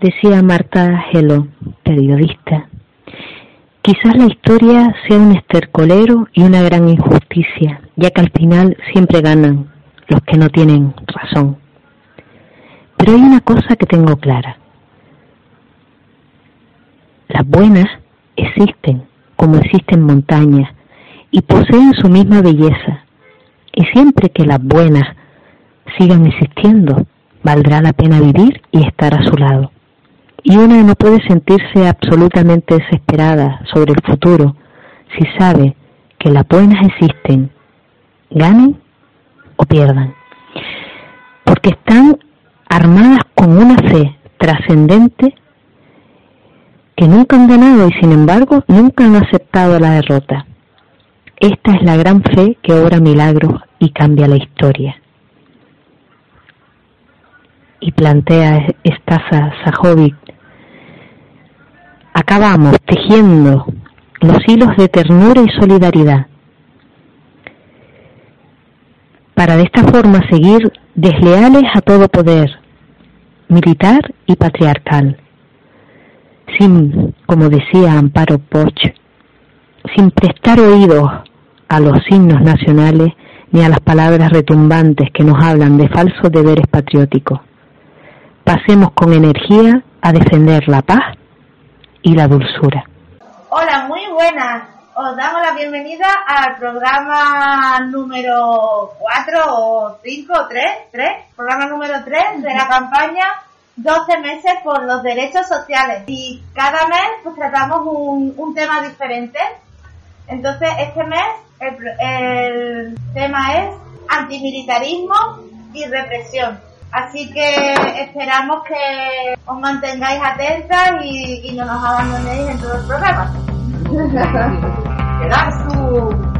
Decía Marta Gelo, periodista, quizás la historia sea un estercolero y una gran injusticia, ya que al final siempre ganan los que no tienen razón. Pero hay una cosa que tengo clara. Las buenas existen, como existen montañas, y poseen su misma belleza. Y siempre que las buenas sigan existiendo, valdrá la pena vivir y estar a su lado. Y una no puede sentirse absolutamente desesperada sobre el futuro si sabe que las buenas existen, ganen o pierdan. Porque están armadas con una fe trascendente que nunca han ganado y sin embargo nunca han aceptado la derrota. Esta es la gran fe que obra milagros y cambia la historia. Y plantea Stasa Sajovic, acabamos tejiendo los hilos de ternura y solidaridad para de esta forma seguir desleales a todo poder, militar y patriarcal, sin, como decía Amparo Poch, sin prestar oídos a los signos nacionales ni a las palabras retumbantes que nos hablan de falsos deberes patrióticos. Pasemos con energía a defender la paz y la dulzura. Hola, muy buenas os damos la bienvenida al programa número 4 o 5 o 3, 3, programa número 3 de la campaña 12 meses por los derechos sociales. Y cada mes pues tratamos un, un tema diferente. Entonces este mes el, el tema es antimilitarismo y represión. Así que esperamos que os mantengáis atentas y, y no nos abandonéis en todo el programa. quedar su...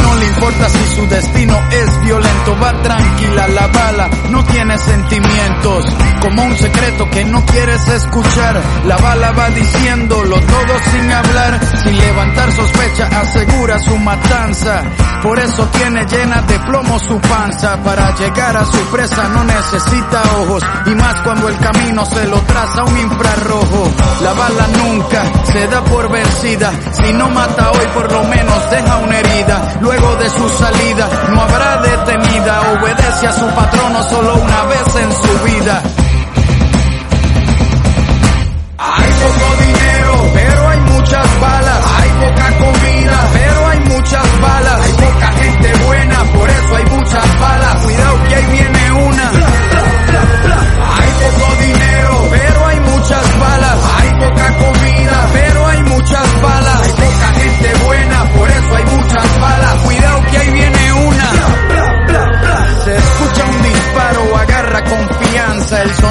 le importa si su destino es violento, va tranquila la bala, no tiene sentimientos, como un secreto que no quieres escuchar, la bala va diciéndolo todo sin hablar, sin levantar sospecha, asegura su matanza, por eso tiene llena de plomo su panza, para llegar a su presa no necesita ojos, y más cuando el camino se lo traza un infrarrojo, la bala nunca se da por vencida, si no mata hoy por lo menos deja una herida, luego de su salida no habrá detenida, obedece a su patrono solo una vez en su vida. Hay poco dinero, pero hay muchas balas, hay poca comida, pero hay muchas balas, hay poca gente buena, por eso hay muchas balas, cuidado que ahí viene una.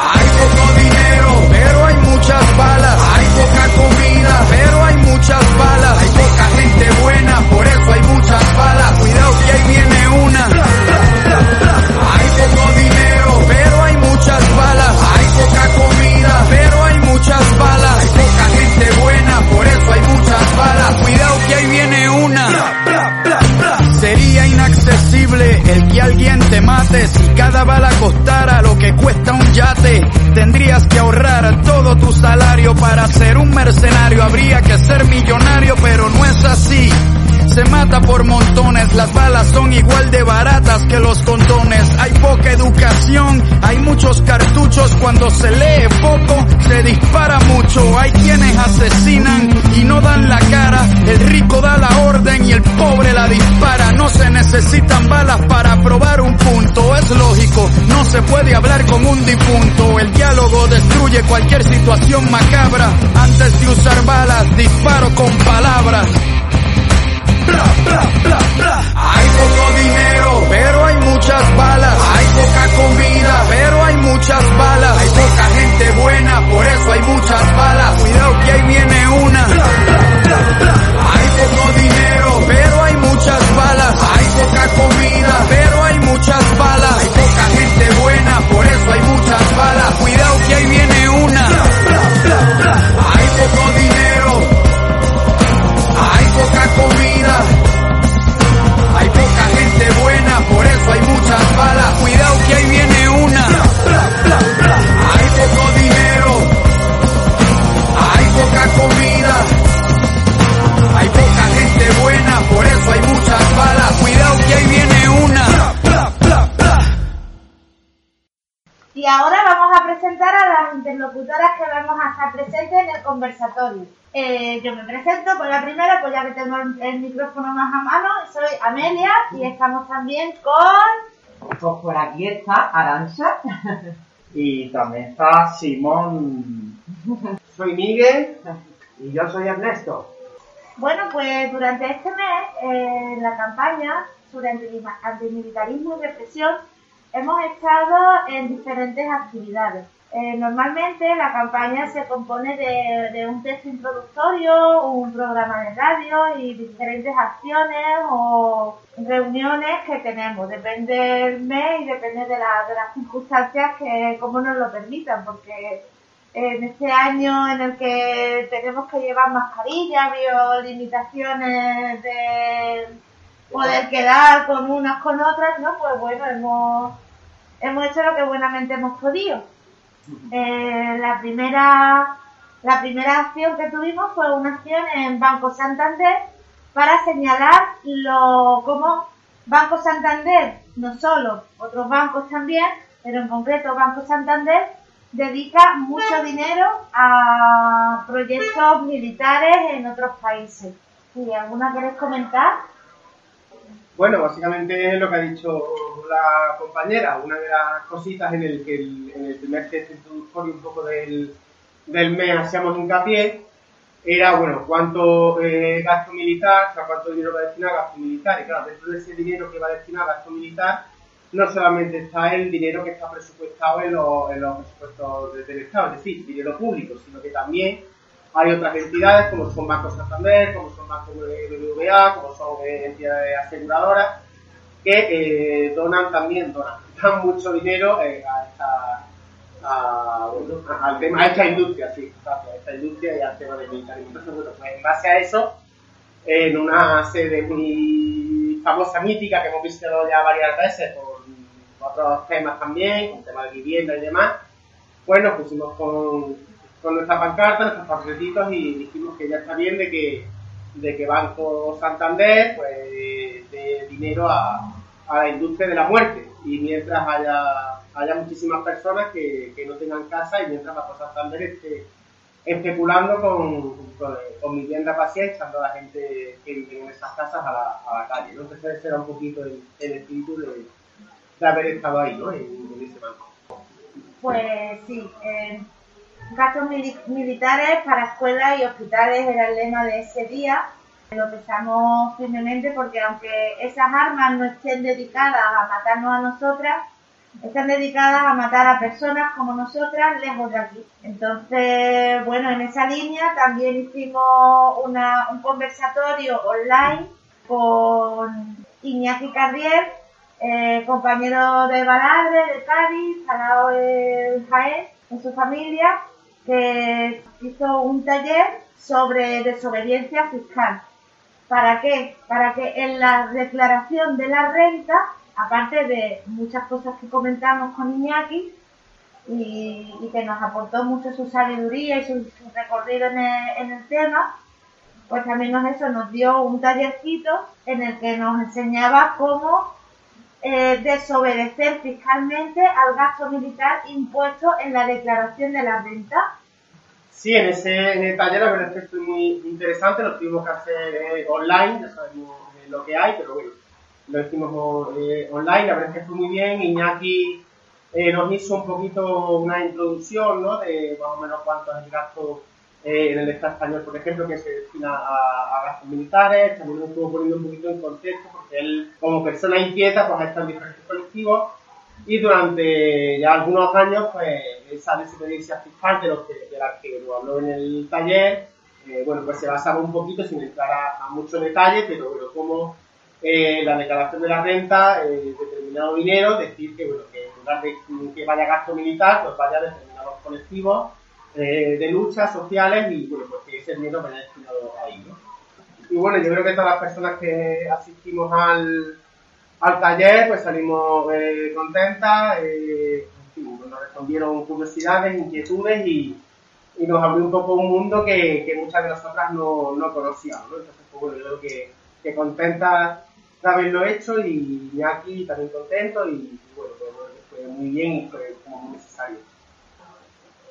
Hay poco dinero, pero hay muchas balas. Hay poca comida, pero hay muchas balas. Hay poca gente buena, por eso hay muchas balas. Cuidado que ahí viene una. Hay poco dinero, pero hay muchas balas. Hay poca comida, pero hay muchas balas. Hay poca gente buena, por eso hay muchas balas. Cuidado que ahí viene el que alguien te mate. Si cada bala costara lo que cuesta un yate, tendrías que ahorrar todo tu salario para ser un mercenario. Habría que ser millonario, pero no es así. Se mata por montones, las balas son igual de baratas que los condones. Hay poca educación, hay muchos cartuchos, cuando se lee poco se dispara mucho. Hay quienes asesinan y no dan la cara, el rico da la orden y el pobre la dispara. Necesitan balas para probar un punto. Es lógico, no se puede hablar con un difunto. El diálogo destruye cualquier situación macabra. Antes de usar balas, disparo con palabras. Bla, bla, bla, bla. Hay poco dinero, pero hay muchas balas. Hay poca comida, pero hay muchas balas. Hay poca gente buena, por eso hay muchas balas. Cuidado que ahí viene una. Hay poco poca ahora vamos a presentar a las interlocutoras que vamos a estar presentes en el conversatorio. Eh, yo me presento por la primera, pues ya que tengo el, micrófono más a mano, soy Amelia y estamos también con... Pues por aquí está Arancha. Y también está Simón. Soy Miguel y yo soy Ernesto. Bueno, pues durante este mes, eh, en la campaña sobre antimilita- antimilitarismo y represión, hemos estado en diferentes actividades. Eh, normalmente la campaña se compone de, un texto introductorio, un programa de radio y diferentes acciones o reuniones que tenemos. Depende del mes y depende de, la- de las circunstancias que como nos lo permitan, porque en este año en el que tenemos que llevar mascarilla, vio limitaciones de poder quedar con unas con otras, ¿no? Pues bueno, hemos, hemos hecho lo que buenamente hemos podido. Eh, la primera la primera acción que tuvimos fue una acción en Banco Santander para señalar lo cómo Banco Santander, no solo, otros bancos también, pero en concreto Banco Santander, dedica mucho dinero a proyectos militares en otros países. ¿Y alguna queréis comentar? Bueno, básicamente es lo que ha dicho la compañera. Una de las cositas en el que el, en el primer texto introductorio un poco del, del mes hacíamos hincapié era, bueno, cuánto eh, gasto militar, o sea, cuánto dinero va destinado a gasto militar. Y claro, dentro de ese dinero que va destinado a gasto militar, no solamente está el dinero que está presupuestado en los, presupuestos de- del Estado, es decir, dinero público, sino que también hay otras entidades como son Banco Santander, como son Banco BBVA, como son eh, entidades aseguradoras, que eh, donan también, donan, dan mucho dinero eh, a esta a, bueno, al tema, a esta industria, sí, a esta industria y al tema militarismo. Entonces, bueno, pues en base a eso, en una sede muy famosa, mítica, que hemos visitado ya varias veces por otros temas también, con temas de vivienda y demás, pues nos pusimos con, con nuestra pancarta, nuestros panfletitos y dijimos que ya está bien de que, de que Banco Santander pues dé dinero a, a la industria de la muerte y mientras haya, haya muchísimas personas que, que no tengan casa y mientras Banco Santander esté especulando con, con, con vivienda vacía y echando a la gente que vive en esas casas a la, a la calle. ¿no? Entonces ese era un poquito el, el espíritu de, de haber estado ahí, ¿no? en, en ese banco. Pues sí, eh, gastos mili- militares para escuelas y hospitales era el lema de ese día. Lo pensamos firmemente porque aunque esas armas no estén dedicadas a matarnos a nosotras, están dedicadas a matar a personas como nosotras lejos de aquí. Entonces, bueno, en esa línea también hicimos un conversatorio online con Iñaki Carrier, eh, compañero de Baladre, de Cádiz, Salado en Jaén, en su familia, que hizo un taller sobre desobediencia fiscal. ¿Para qué? Para que en la declaración de la renta, aparte de muchas cosas que comentamos con Iñaki, y, que nos aportó mucho su sabiduría y su, recorrido en el, tema, pues también eso, nos dio un tallercito en el que nos enseñaba cómo eh, desobedecer fiscalmente al gasto militar impuesto en la declaración de la renta. Sí, en ese taller la verdad es que fue muy interesante, lo tuvimos que hacer eh, online, ya sabemos eh, lo que hay, pero bueno, lo hicimos eh, online, la verdad es que fue muy bien, Iñaki eh, nos hizo un poquito una introducción, ¿no? De más o menos cuánto es el gasto eh, en el Estado español, por ejemplo, que se destina a, a gastos militares, también nos estuvo poniendo un poquito en contexto, porque él, como persona inquieta, pues estado en diferentes colectivos, y durante ya algunos años, pues, esa desobediencia fiscal de, los que, de la que nos habló en el taller, eh, bueno, pues se basaba un poquito, sin entrar a, a mucho detalle, pero bueno, como eh, la declaración de la renta, eh, determinado dinero, decir que, bueno, que en lugar de que vaya gasto militar, pues vaya a determinados colectivos eh, de luchas sociales y, bueno, pues que ese dinero vaya destinado ahí, ¿no? Y bueno, yo creo que todas las personas que asistimos al, al taller, pues salimos eh, contentas, eh, nos respondieron curiosidades, inquietudes y, y nos abrió un poco un mundo que, que muchas de nosotras no, no conocíamos, ¿no? Entonces, pues bueno, yo creo que, que contenta de haberlo hecho y aquí también contento y, bueno, pues, fue muy bien y fue como muy necesario.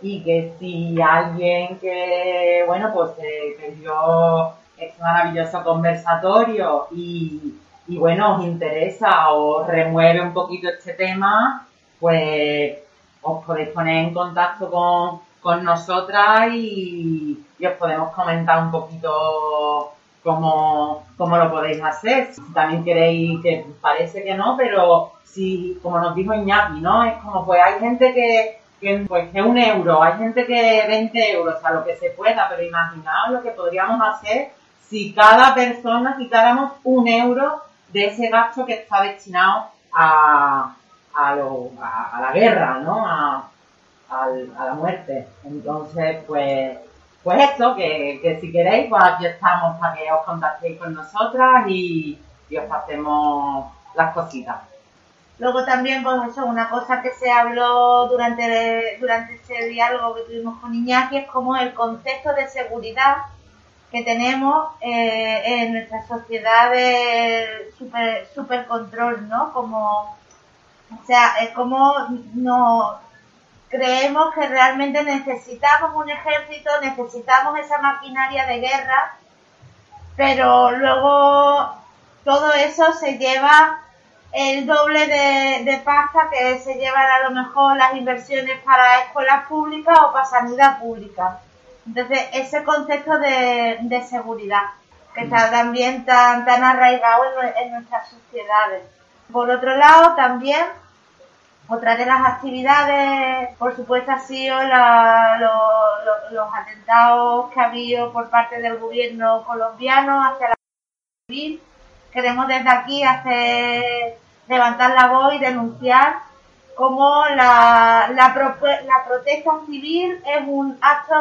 Y que si alguien que, bueno, pues eh, perdió este maravilloso conversatorio y, y, bueno, os interesa o remueve un poquito este tema, pues os podéis poner en contacto con, con nosotras y, y os podemos comentar un poquito cómo, cómo lo podéis hacer. Si también queréis, que parece que no, pero si, como nos dijo Iñaki, ¿no? Es como, pues hay gente que, que, pues, que un euro, hay gente que 20 euros, o sea, lo que se pueda, pero imaginaos lo que podríamos hacer si cada persona quitáramos un euro de ese gasto que está destinado a, a, lo, a, la guerra, ¿no? A, la muerte. Entonces, pues, pues esto, que, que si queréis, pues aquí estamos para que os contactéis con nosotras y, y os pasemos las cositas. Luego también, pues eso, una cosa que se habló durante, durante ese diálogo que tuvimos con Iñaki es como el concepto de seguridad que tenemos eh, en nuestra sociedad de super, super control, ¿no? Como, o sea, es como no creemos que realmente necesitamos un ejército, necesitamos esa maquinaria de guerra, pero luego todo eso se lleva el doble de, de pasta que se llevan a lo mejor las inversiones para escuelas públicas o para sanidad pública. Entonces, ese concepto de, de seguridad, que está también tan, tan arraigado en, nue- en nuestras sociedades. Por otro lado, también, otra de las actividades, por supuesto, ha sido la- lo- lo- los atentados que ha habido por parte del gobierno colombiano hacia la civil. Queremos desde aquí hacer, levantar la voz y denunciar cómo la, la, la protesta civil es un acto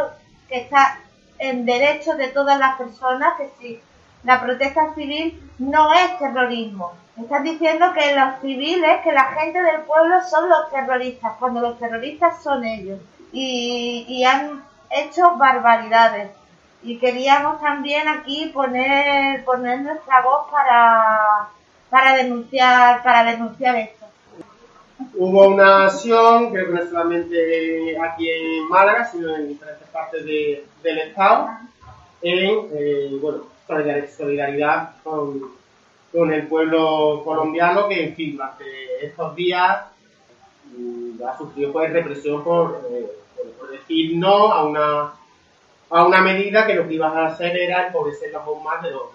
que está en derechos de todas las personas, que si la protesta civil no es terrorismo. Están diciendo que los civiles, que la gente del pueblo son los terroristas, cuando los terroristas son ellos. Y han hecho barbaridades. Y queríamos también aquí poner, poner nuestra voz para, para denunciar, para denunciar esto. Hubo una acción, creo que no solamente aquí en Málaga, sino en diferentes partes de- del Estado, en eh, bueno, solidar- solidaridad con, con el pueblo colombiano que, en fin, durante estos días mm, ha sufrido pues, represión eh, por, por decir no a una, a una medida que lo que iba a hacer era empobrecerlos aún más de lo,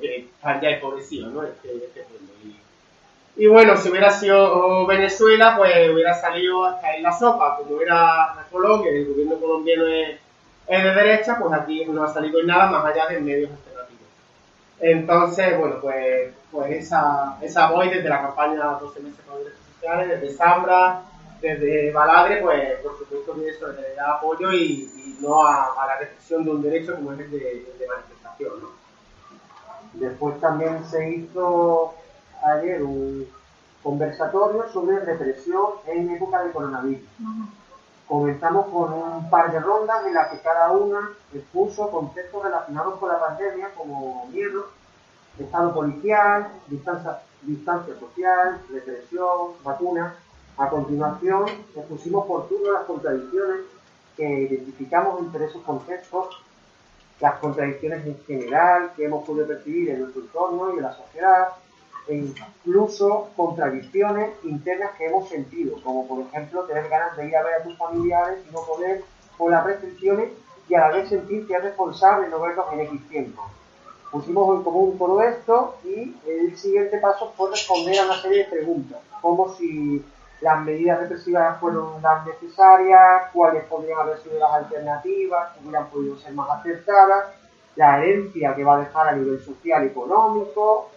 que están ya empobrecidos, ¿no? Este, este. Y, y bueno, si hubiera sido Venezuela, pues hubiera salido hasta en la sopa. Como era Colombia, el gobierno colombiano es, es de derecha, pues aquí no ha salido nada más allá de medios alternativos. Entonces, bueno, pues, pues esa, esa voz desde la campaña 12 meses con derechos sociales, desde Zambra, desde Baladre, pues por supuesto que eso le da apoyo y, y no a, a la restricción de un derecho como es el de, el de manifestación, ¿no? Después también se hizo ayer un conversatorio sobre represión en época de coronavirus. Comenzamos con un par de rondas en las que cada una expuso conceptos relacionados con la pandemia como miedo, estado policial, distancia, distancia social, represión, vacunas. A continuación, expusimos por turno las contradicciones que identificamos entre esos conceptos, las contradicciones en general que hemos podido percibir en nuestro entorno y en la sociedad, e incluso contradicciones internas que hemos sentido, como por ejemplo tener ganas de ir a ver a tus familiares y no poder por las restricciones y a la vez sentir que es responsable no verlos en X tiempo. Pusimos en común todo esto y el siguiente paso fue responder a una serie de preguntas, como si las medidas represivas fueron las necesarias, cuáles podrían haber sido las alternativas, que hubieran podido ser más acertadas, la herencia que va a dejar a nivel social y económico,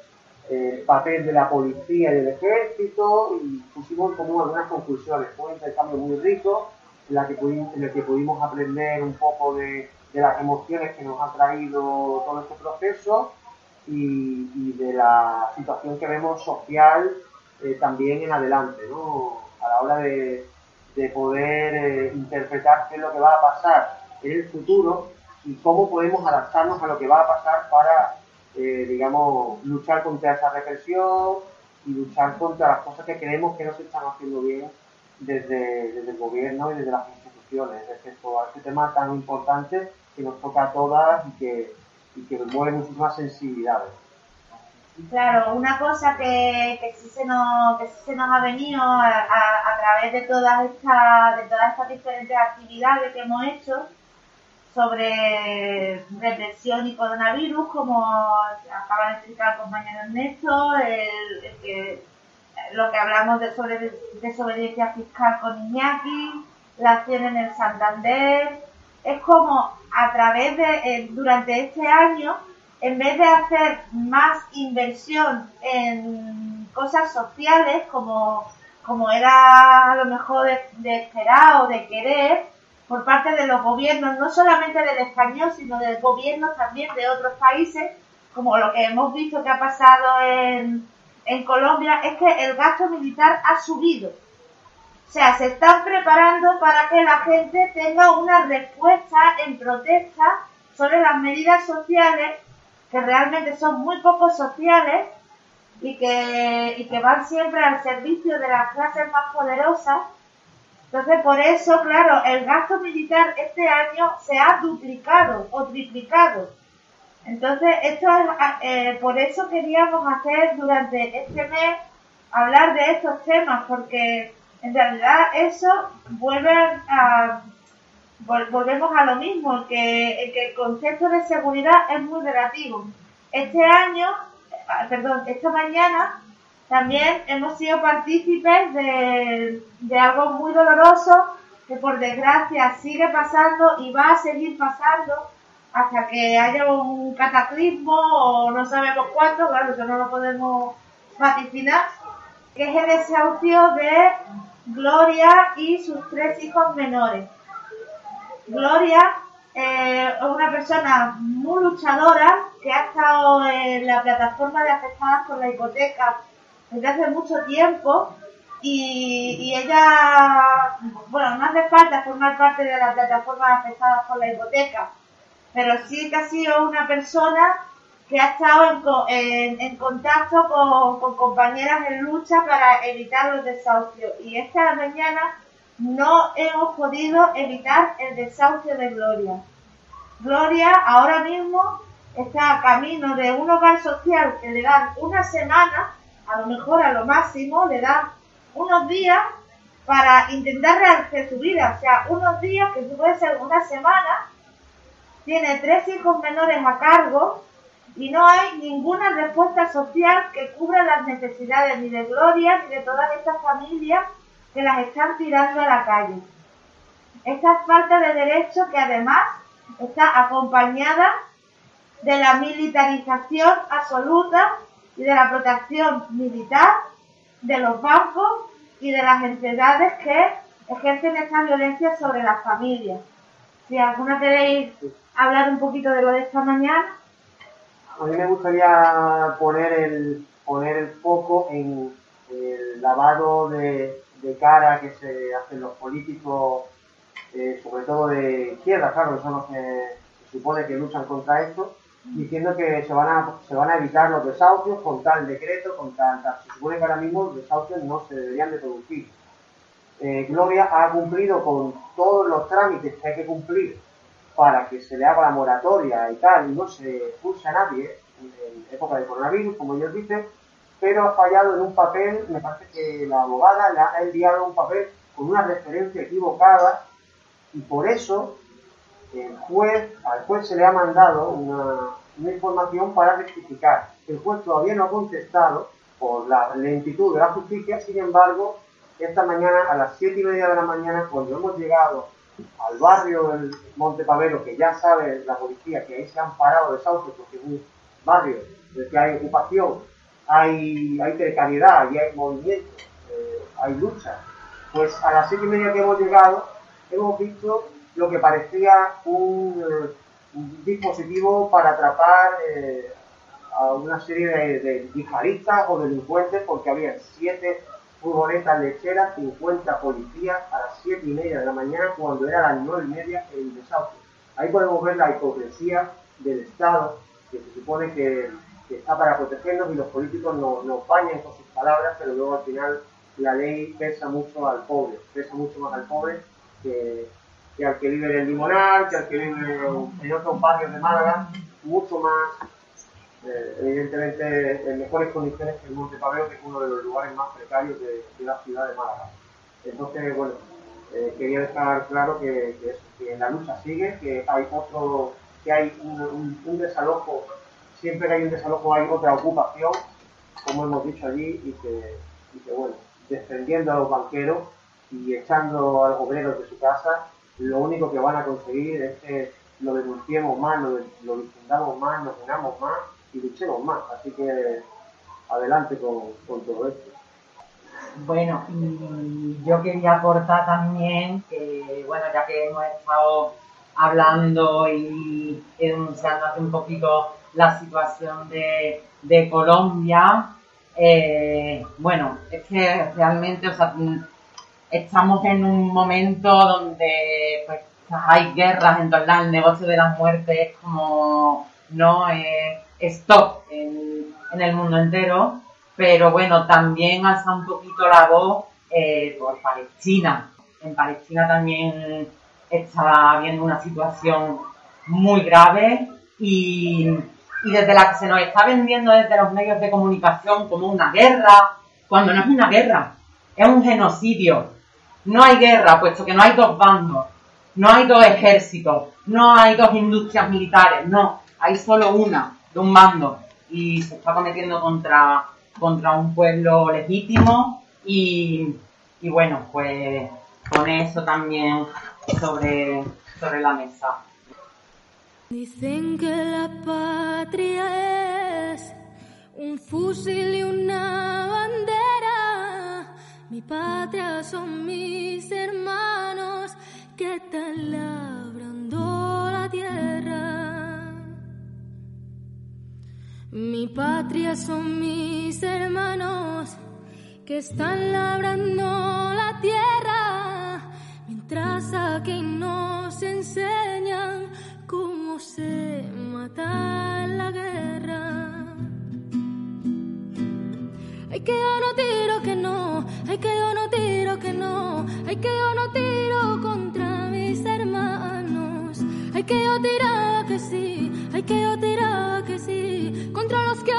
el papel de la policía y del ejército y pusimos en común algunas conclusiones. Fue un intercambio muy rico en, la que pudimos, en el que pudimos aprender un poco de, las emociones que nos ha traído todo este proceso y, de la situación que vemos social eh, también en adelante, ¿no? a la hora de, poder eh, interpretar qué es lo que va a pasar en el futuro y cómo podemos adaptarnos a lo que va a pasar para eh, digamos, luchar contra esa represión y luchar contra las cosas que creemos que no se están haciendo bien desde, el gobierno y desde las instituciones respecto a este tema tan importante que nos toca a todas y que, y que mueve muchísimas sensibilidades. Claro, una cosa que, que, sí se nos, que se nos ha venido a, través de todas estas de todas estas diferentes actividades que hemos hecho sobre represión y coronavirus, como acaba de explicar el compañero Ernesto, el, lo que hablamos de sobre desobediencia fiscal con Iñaki, la acción en el Santander, es como a través de, eh, durante este año, en vez de hacer más inversión en cosas sociales, como, como era a lo mejor de, de esperar o de querer, por parte de los gobiernos, no solamente del español, sino del gobierno también de otros países, como lo que hemos visto que ha pasado en, en Colombia, es que el gasto militar ha subido. O sea, se están preparando para que la gente tenga una respuesta en protesta sobre las medidas sociales, que realmente son muy poco sociales y que, y que van siempre al servicio de las clases más poderosas entonces, por eso, claro, el gasto militar este año se ha duplicado o triplicado. Entonces, esto es, eh, por eso queríamos hacer durante este mes hablar de estos temas, porque en realidad eso vuelve a, volvemos a lo mismo, que, que el concepto de seguridad es muy relativo. Este año, eh, perdón, esta mañana también hemos sido partícipes de, de algo muy doloroso que por desgracia sigue pasando y va a seguir pasando hasta que haya un cataclismo o no sabemos cuánto, claro, eso no lo podemos vaticinar, que es el desahucio de Gloria y sus tres hijos menores. Gloria eh, es una persona muy luchadora que ha estado en la plataforma de afectadas por la hipoteca desde hace mucho tiempo y, ella, bueno, no hace falta formar parte de las plataformas afectadas por la hipoteca, pero sí que ha sido una persona que ha estado en, contacto con, con, compañeras en lucha para evitar los desahucios. Y esta mañana no hemos podido evitar el desahucio de Gloria. Gloria ahora mismo está a camino de un hogar social que le dan una semana a lo mejor a lo máximo le da unos días para intentar rehacer su vida, o sea, unos días que puede ser una semana, tiene tres hijos menores a cargo y no hay ninguna respuesta social que cubra las necesidades ni de Gloria ni de todas estas familias que las están tirando a la calle. Esta falta de derecho que además está acompañada de la militarización absoluta y de la protección militar de los bancos y de las entidades que ejercen esta violencia sobre las familias. Si alguna queréis hablar un poquito de lo de esta mañana. A mí me gustaría poner el, poner el foco en el lavado de, de cara que se hacen los políticos eh, sobre todo de izquierda, claro, que son los que se supone que luchan contra esto, diciendo que se van a, se van a evitar los desahucios con tal decreto, con tal, tal. Se supone que ahora mismo los desahucios no se deberían de producir. Eh, Gloria ha cumplido con todos los trámites que hay que cumplir para que se le haga la moratoria y tal, y no se expulse a nadie en época de coronavirus, como ellos dicen, pero ha fallado en un papel, me parece que la abogada le ha enviado un papel con una referencia equivocada y por eso el juez, al juez se le ha mandado una, una información para rectificar. El juez todavía no ha contestado por la lentitud de la justicia, sin embargo, esta mañana a las siete y media de la mañana, cuando hemos llegado al barrio del Monte Pavero, que ya sabe la policía que ahí se han parado desahucios porque es un barrio en el que hay ocupación, hay, hay precariedad y hay movimiento, eh, hay lucha, pues a las siete y media que hemos llegado hemos visto lo que parecía un, eh, un dispositivo para atrapar eh, a una serie de, de o delincuentes porque había siete furgonetas lecheras, 50 policías a las 7 y media de la mañana cuando era las 9 y media el desahucio. Ahí podemos ver la hipocresía del Estado que se supone que, que está para protegernos y los políticos nos no bañan con sus palabras, pero luego al final la ley pesa mucho al pobre, pesa mucho más al pobre que, que al que vive en el Limonar, que al que vive en otros barrios de Málaga, mucho más eh, evidentemente en mejores condiciones que el Monte Paveo, que es uno de los lugares más precarios de, de la ciudad de Málaga. Entonces, bueno, eh, quería dejar claro que, que, eso, que, la lucha sigue, que hay otro, que hay un, un, un, desalojo, siempre que hay un desalojo hay otra ocupación, como hemos dicho allí, y que, bueno, defendiendo a los banqueros y echando a los obreros de su casa, lo único que van a conseguir es que lo denunciemos más, lo, lo difundamos más, nos unamos más y luchemos más. Así que adelante con, con todo esto. Bueno, y yo quería aportar también que, bueno, ya que hemos estado hablando y denunciando hace un poquito la situación de, de Colombia, eh, bueno, es que realmente, sea, estamos en un momento donde pues hay guerras en torno al negocio de las muertes como no eh, stop en, en, el mundo entero, pero bueno, también alza un poquito la voz eh, por Palestina. En Palestina también está habiendo una situación muy grave y, y desde la que se nos está vendiendo desde los medios de comunicación como una guerra, cuando no es una guerra, es un genocidio. No hay guerra, puesto que no hay dos bandos, no hay dos ejércitos, no hay dos industrias militares, no, hay solo una de un bando y se está cometiendo contra, contra un pueblo legítimo y, y bueno, pues pone eso también sobre, sobre la mesa. Dicen que la patria es un fusil y una bandera. Mi patria son mis hermanos que están labrando la tierra. Mi patria son mis hermanos que están labrando la tierra, mientras aquí nos enseñan cómo se mata la guerra. Ay, que yo no tiro que no, ay, que yo no tiro que no, ay, que yo no tiro contra mis hermanos, ay, que yo tiraba que sí, ay, que yo tiraba que sí, contra los que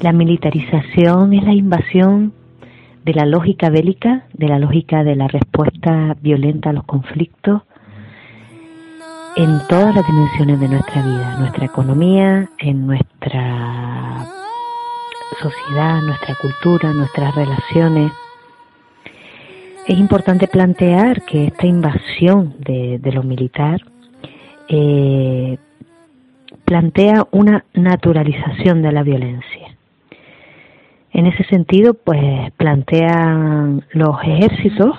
La militarización es la invasión de la lógica bélica, de la lógica de la respuesta violenta a los conflictos en todas las dimensiones de nuestra vida, nuestra economía, en nuestra sociedad, nuestra cultura, nuestras relaciones. Es importante plantear que esta invasión de, lo militar eh, plantea una naturalización de la violencia. En ese sentido, pues plantean los ejércitos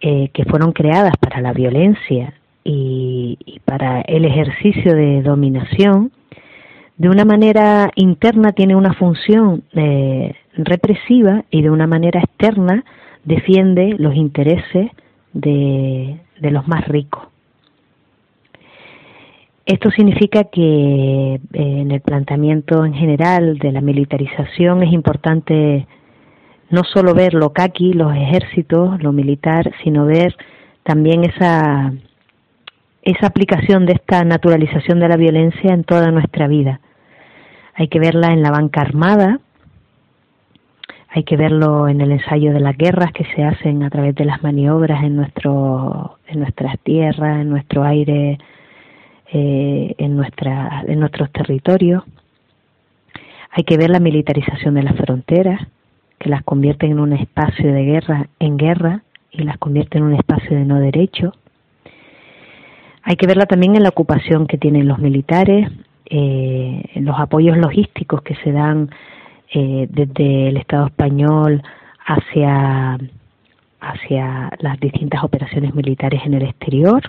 eh, que fueron creadas para la violencia y, para el ejercicio de dominación, de una manera interna tiene una función eh, represiva y de una manera externa defiende los intereses de los más ricos. Esto significa que eh, en el planteamiento en general de la militarización es importante no solo ver lo caqui, los ejércitos, lo militar, sino ver también esa, esa aplicación de esta naturalización de la violencia en toda nuestra vida. Hay que verla en la banca armada, hay que verlo en el ensayo de las guerras que se hacen a través de las maniobras en, nuestro, en nuestras tierras, en nuestro aire eh, en, nuestra, en nuestros territorios. Hay que ver la militarización de las fronteras, que las convierte en un espacio de guerra en guerra y las convierte en un espacio de no derecho. Hay que verla también en la ocupación que tienen los militares, eh, en los apoyos logísticos que se dan eh, desde el Estado español hacia, hacia las distintas operaciones militares en el exterior,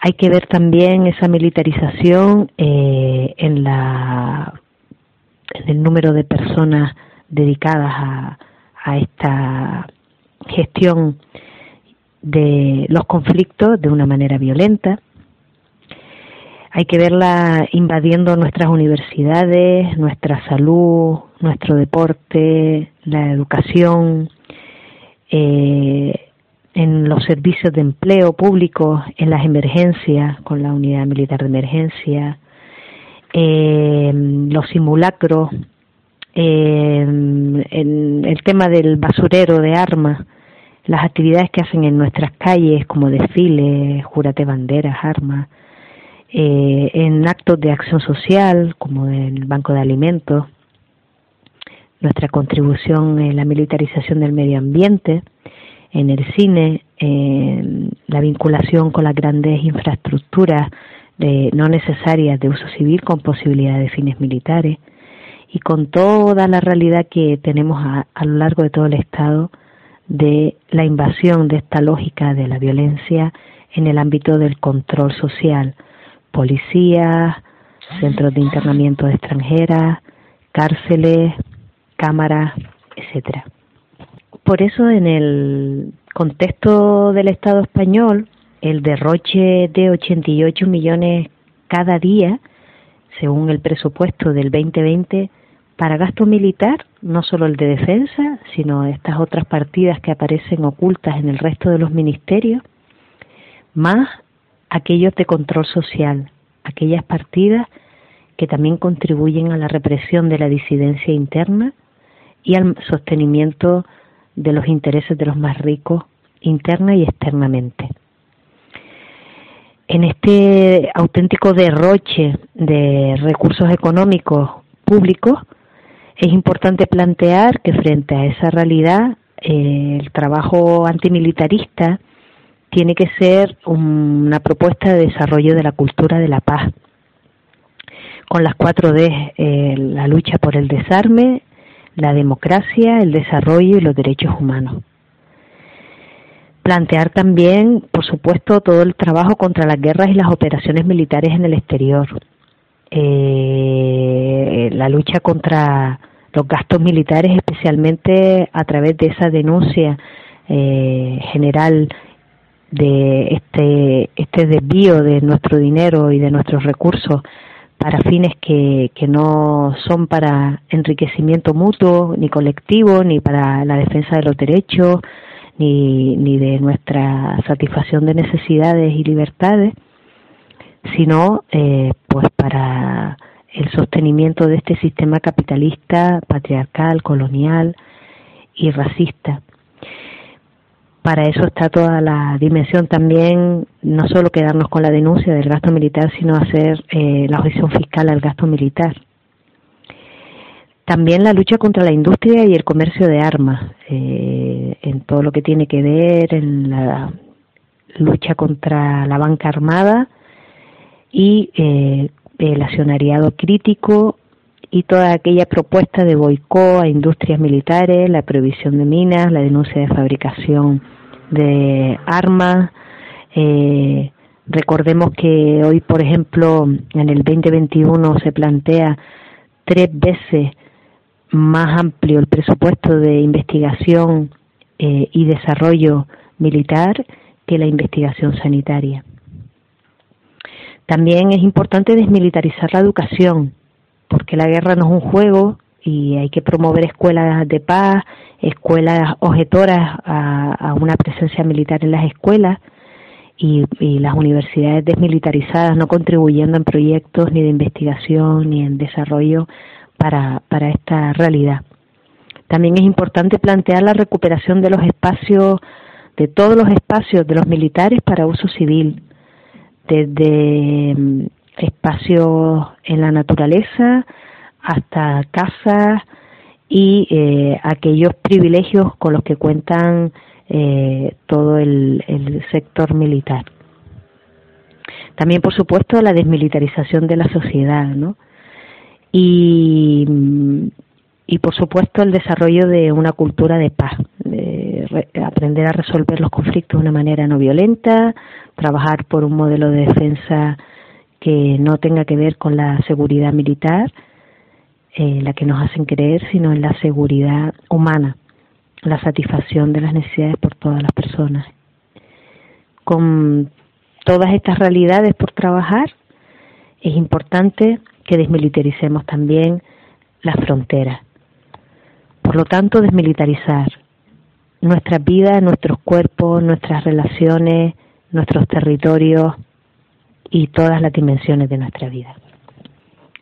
hay que ver también esa militarización eh, en, la, el número de personas dedicadas a, a esta gestión de los conflictos de una manera violenta. Hay que verla invadiendo nuestras universidades, nuestra salud, nuestro deporte, la educación, eh, en los servicios de empleo público, en las emergencias, con la unidad militar de emergencia, eh, los simulacros, eh, en el tema del basurero de armas, las actividades que hacen en nuestras calles como desfiles, jurate banderas, armas, eh, en actos de acción social como el Banco de Alimentos, nuestra contribución en la militarización del medio ambiente, en el cine, la vinculación con las grandes infraestructuras no necesarias de uso civil con posibilidad de fines militares y con toda la realidad que tenemos a, a lo largo de todo el Estado de la invasión de esta lógica de la violencia en el ámbito del control social, policías, centros de internamiento de extranjeras, cárceles, cámaras, etcétera. Por eso en el contexto del Estado español, el derroche de 88 millones cada día, según el presupuesto del 2020, para gasto militar, no solo el de defensa, sino estas otras partidas que aparecen ocultas en el resto de los ministerios, más aquellos de control social, aquellas partidas que también contribuyen a la represión de la disidencia interna y al sostenimiento de los intereses de los más ricos interna y externamente. En este auténtico derroche de recursos económicos públicos, es importante plantear que frente a esa realidad eh, el trabajo antimilitarista tiene que ser una propuesta de desarrollo de la cultura de la paz, con las cuatro D, eh, la lucha por el desarme, la democracia, el desarrollo y los derechos humanos. Plantear también, por supuesto, todo el trabajo contra las guerras y las operaciones militares en el exterior. eh, la lucha contra los gastos militares, especialmente a través de esa denuncia eh, general de este, este desvío de nuestro dinero y de nuestros recursos para fines que, que no son para enriquecimiento mutuo, ni colectivo, ni para la defensa de los derechos, ni, ni de nuestra satisfacción de necesidades y libertades, sino eh, pues para el sostenimiento de este sistema capitalista, patriarcal, colonial y racista para eso está toda la dimensión también, no solo quedarnos con la denuncia del gasto militar, sino hacer eh, la objeción fiscal al gasto militar. También la lucha contra la industria y el comercio de armas, eh, en todo lo que tiene que ver en la lucha contra la banca armada y eh, el accionariado crítico y toda aquella propuesta de boicot a industrias militares, la prohibición de minas, la denuncia de fabricación de armas. Eh, recordemos que hoy, por ejemplo, en el 2021 se plantea tres veces más amplio el presupuesto de investigación eh, y desarrollo militar que la investigación sanitaria. También es importante desmilitarizar la educación porque la guerra no es un juego y hay que promover escuelas de paz, escuelas objetoras a, una presencia militar en las escuelas y, las universidades desmilitarizadas no contribuyendo en proyectos ni de investigación ni en desarrollo para, para esta realidad. También es importante plantear la recuperación de los espacios, de todos los espacios de los militares para uso civil, desde espacios en la naturaleza hasta casas y eh, aquellos privilegios con los que cuentan eh, todo el, sector militar. También, por supuesto, la desmilitarización de la sociedad, ¿no? Y, y por supuesto, el desarrollo de una cultura de paz, de aprender a resolver los conflictos de una manera no violenta, trabajar por un modelo de defensa que no tenga que ver con la seguridad militar, eh, la que nos hacen creer, sino en la seguridad humana, la satisfacción de las necesidades por todas las personas. Con todas estas realidades por trabajar, es importante que desmilitaricemos también las fronteras. Por lo tanto, desmilitarizar nuestras vidas, nuestros cuerpos, nuestras relaciones, nuestros territorios, y todas las dimensiones de nuestra vida.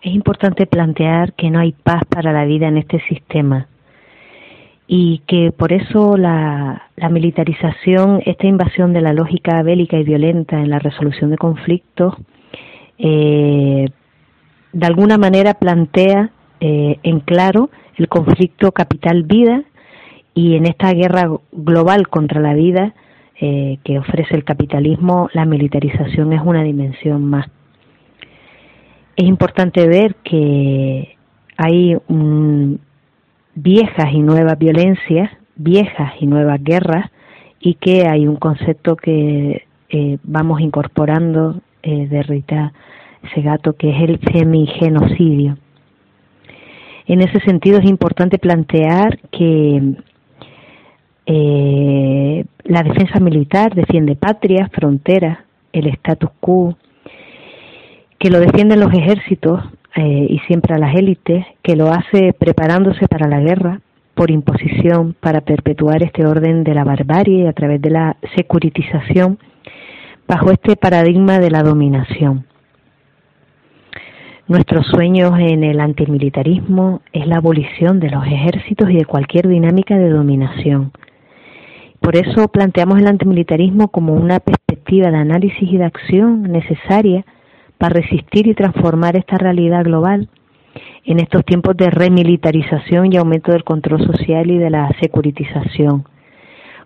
Es importante plantear que no hay paz para la vida en este sistema y que por eso la, militarización, esta invasión de la lógica bélica y violenta en la resolución de conflictos, eh, de alguna manera plantea eh, en claro el conflicto capital-vida y en esta guerra global contra la vida eh, que ofrece el capitalismo, la militarización es una dimensión más. Es importante ver que hay viejas y nuevas violencias, viejas y nuevas guerras, y que hay un concepto que eh, vamos incorporando eh, de Rita Segato, que es el semigenocidio. En ese sentido es importante plantear que eh, la defensa militar defiende patria, fronteras, el status quo, que lo defienden los ejércitos eh, y siempre a las élites, que lo hace preparándose para la guerra por imposición para perpetuar este orden de la barbarie a través de la securitización bajo este paradigma de la dominación. Nuestros sueños en el antimilitarismo es la abolición de los ejércitos y de cualquier dinámica de dominación, por eso planteamos el antimilitarismo como una perspectiva de análisis y de acción necesaria para resistir y transformar esta realidad global en estos tiempos de remilitarización y aumento del control social y de la securitización.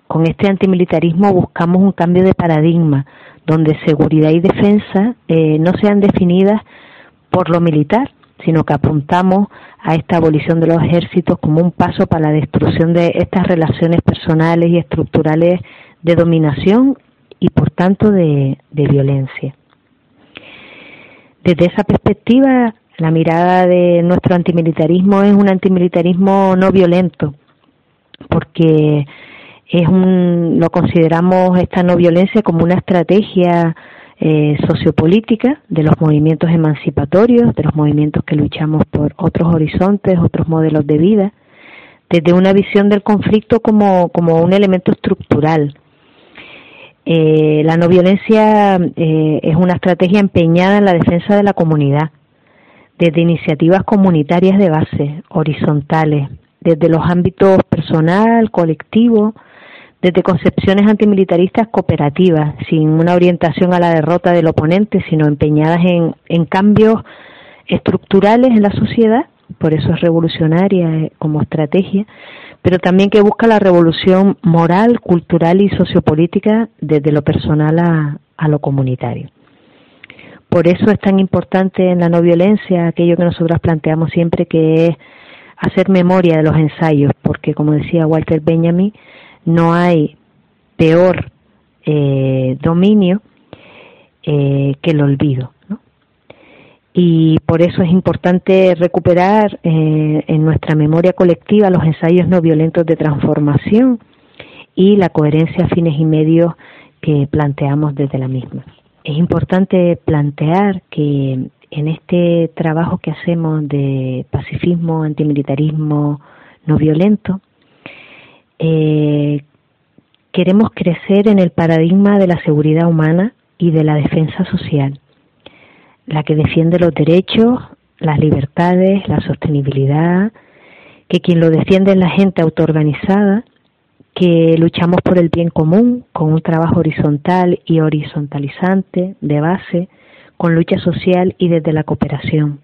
Con este antimilitarismo buscamos un cambio de paradigma donde seguridad y defensa eh, no sean definidas por lo militar, sino que apuntamos a esta abolición de los ejércitos como un paso para la destrucción de estas relaciones personales y estructurales de dominación y por tanto de, violencia. Desde esa perspectiva, la mirada de nuestro antimilitarismo es un antimilitarismo no violento, porque es un, lo consideramos esta no violencia como una estrategia eh, sociopolítica de los movimientos emancipatorios, de los movimientos que luchamos por otros horizontes, otros modelos de vida, desde una visión del conflicto como, como un elemento estructural. Eh, la no violencia eh, es una estrategia empeñada en la defensa de la comunidad, desde iniciativas comunitarias de base, horizontales, desde los ámbitos personal, colectivo, desde concepciones antimilitaristas cooperativas, sin una orientación a la derrota del oponente, sino empeñadas en, en cambios estructurales en la sociedad, por eso es revolucionaria eh, como estrategia, pero también que busca la revolución moral, cultural y sociopolítica desde lo personal a, a lo comunitario. Por eso es tan importante en la no violencia aquello que nosotros planteamos siempre que es hacer memoria de los ensayos, porque como decía Walter Benjamin, no hay peor eh, dominio eh, que el olvido. Y por eso es importante recuperar eh, en nuestra memoria colectiva los ensayos no violentos de transformación y la coherencia fines y medios que planteamos desde la misma. Es importante plantear que en este trabajo que hacemos de pacifismo, antimilitarismo no violento, eh, queremos crecer en el paradigma de la seguridad humana y de la defensa social, la que defiende los derechos, las libertades, la sostenibilidad, que quien lo defiende es la gente autoorganizada, que luchamos por el bien común con un trabajo horizontal y horizontalizante de base, con lucha social y desde la cooperación.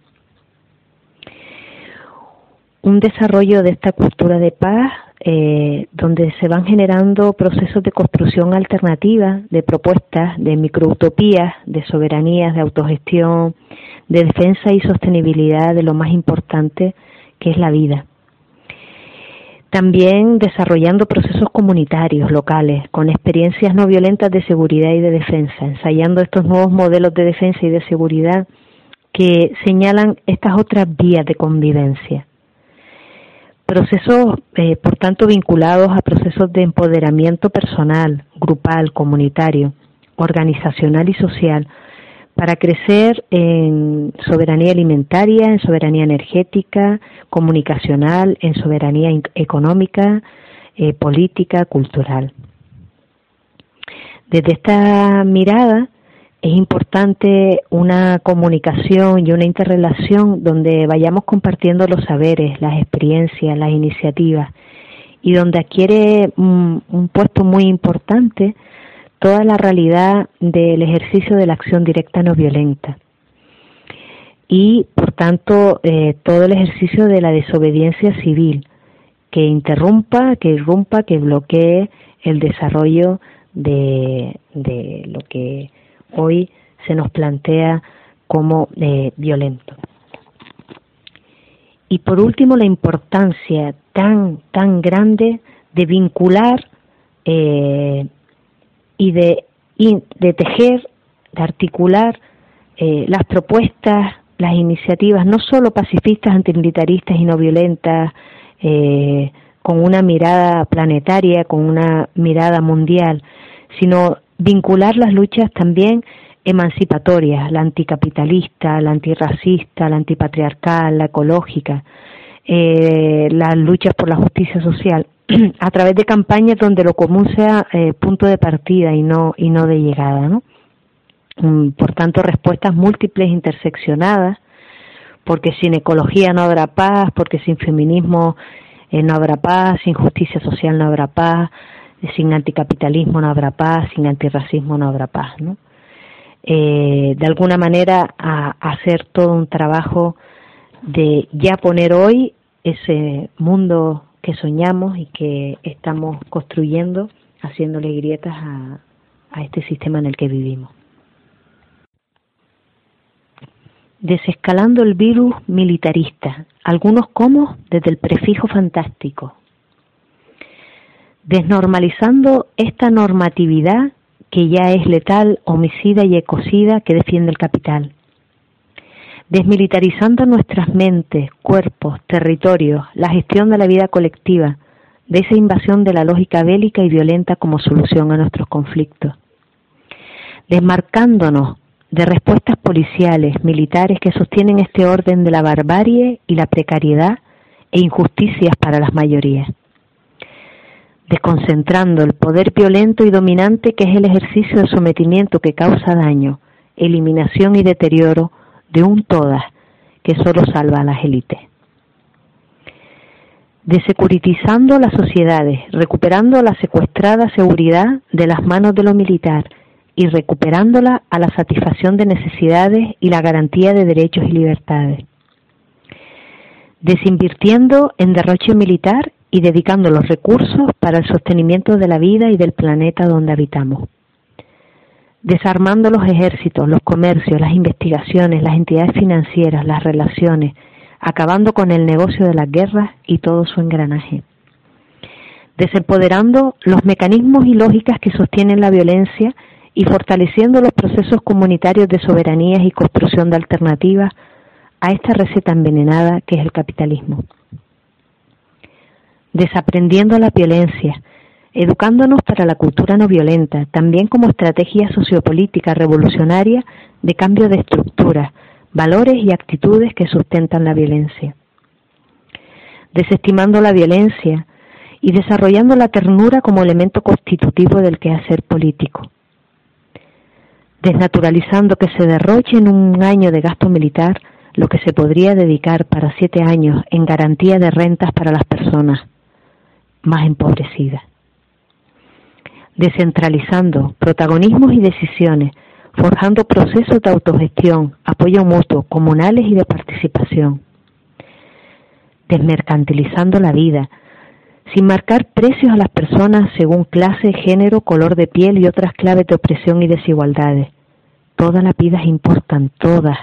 Un desarrollo de esta cultura de paz eh, donde se van generando procesos de construcción alternativa, de propuestas, de microutopías, de soberanías, de autogestión, de defensa y sostenibilidad de lo más importante que es la vida. También desarrollando procesos comunitarios locales con experiencias no violentas de seguridad y de defensa, ensayando estos nuevos modelos de defensa y de seguridad que señalan estas otras vías de convivencia procesos, eh, por tanto, vinculados a procesos de empoderamiento personal, grupal, comunitario, organizacional y social, para crecer en soberanía alimentaria, en soberanía energética, comunicacional, en soberanía económica, eh, política, cultural. Desde esta mirada, es importante una comunicación y una interrelación donde vayamos compartiendo los saberes, las experiencias, las iniciativas y donde adquiere un, puesto muy importante toda la realidad del ejercicio de la acción directa no violenta. Y por tanto eh, todo el ejercicio de la desobediencia civil que interrumpa, que irrumpa, que bloquee el desarrollo de, de lo que hoy se nos plantea como eh, violento. Y por último, la importancia tan, tan grande de vincular eh, y de, de tejer, de articular eh, las propuestas, las iniciativas, no solo pacifistas, antimilitaristas y no violentas, con una mirada planetaria, con una mirada mundial, sino vincular las luchas también emancipatorias, la anticapitalista, la antirracista, la antipatriarcal, la ecológica, eh, las luchas por la justicia social, a través de campañas donde lo común sea eh, punto de partida y no, y no de llegada, ¿no? Mm, por tanto, respuestas múltiples, interseccionadas, porque sin ecología no habrá paz, porque sin feminismo eh, no habrá paz, sin justicia social no habrá paz, sin anticapitalismo no habrá paz, sin antirracismo no habrá paz, ¿no? Eh, de alguna manera a, hacer todo un trabajo de ya poner hoy ese mundo que soñamos y que estamos construyendo, haciéndole grietas a, a este sistema en el que vivimos. Desescalando el virus militarista, algunos como desde el prefijo fantástico, desnormalizando esta normatividad que ya es letal, homicida y ecocida que defiende el capital. desmilitarizando nuestras mentes, cuerpos, territorios, la gestión de la vida colectiva, de esa invasión de la lógica bélica y violenta como solución a nuestros conflictos, desmarcándonos de respuestas policiales, militares que sostienen este orden de la barbarie y la precariedad e injusticias para las mayorías, desconcentrando el poder violento y dominante que es el ejercicio de sometimiento que causa daño, eliminación y deterioro de un todas que solo salva a las élites. Desecuritizando las sociedades, recuperando la secuestrada seguridad de las manos de lo militar y recuperándola a la satisfacción de necesidades y la garantía de derechos y libertades. Desinvirtiendo en derroche militar y dedicando los recursos para el sostenimiento de la vida y del planeta donde habitamos desarmando los ejércitos, los comercios, las investigaciones, las entidades financieras, las relaciones, acabando con el negocio de las guerras y todo su engranaje. Desempoderando los mecanismos y lógicas que sostienen la violencia y fortaleciendo los procesos comunitarios de soberanías y construcción de alternativas a esta receta envenenada que es el capitalismo. Desaprendiendo la violencia, educándonos para la cultura no violenta, también como estrategia sociopolítica revolucionaria de cambio de estructura, valores y actitudes que sustentan la violencia. Desestimando la violencia y desarrollando la ternura como elemento constitutivo del quehacer político. Desnaturalizando que se derroche en un año de gasto militar lo que se podría dedicar para siete años en garantía de rentas para las personas más empobrecidas descentralizando protagonismos y decisiones, forjando procesos de autogestión, apoyo mutuo, comunales y de participación, desmercantilizando la vida, sin marcar precios a las personas según clase, género, color de piel y otras claves de opresión y desigualdades. Todas las vidas importan, todas.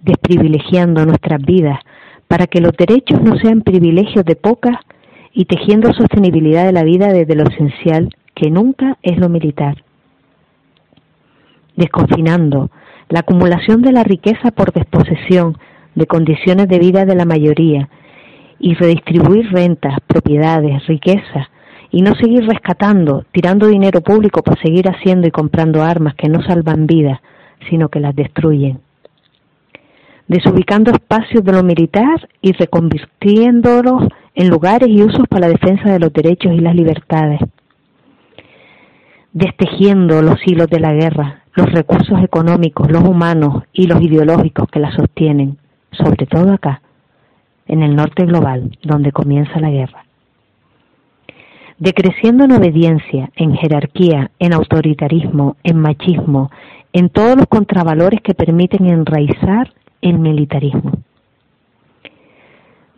Desprivilegiando nuestras vidas para que los derechos no sean privilegios de pocas y tejiendo sostenibilidad de la vida desde lo esencial, que nunca es lo militar. Desconfinando la acumulación de la riqueza por desposesión de condiciones de vida de la mayoría y redistribuir rentas, propiedades, riqueza y no seguir rescatando, tirando dinero público para seguir haciendo y comprando armas que no salvan vidas, sino que las destruyen. Desubicando espacios de lo militar y reconvirtiéndolos en lugares y usos para la defensa de los derechos y las libertades, destejiendo los hilos de la guerra, los recursos económicos, los humanos y los ideológicos que la sostienen, sobre todo acá, en el norte global, donde comienza la guerra. Decreciendo en obediencia, en jerarquía, en autoritarismo, en machismo, en todos los contravalores que permiten enraizar el militarismo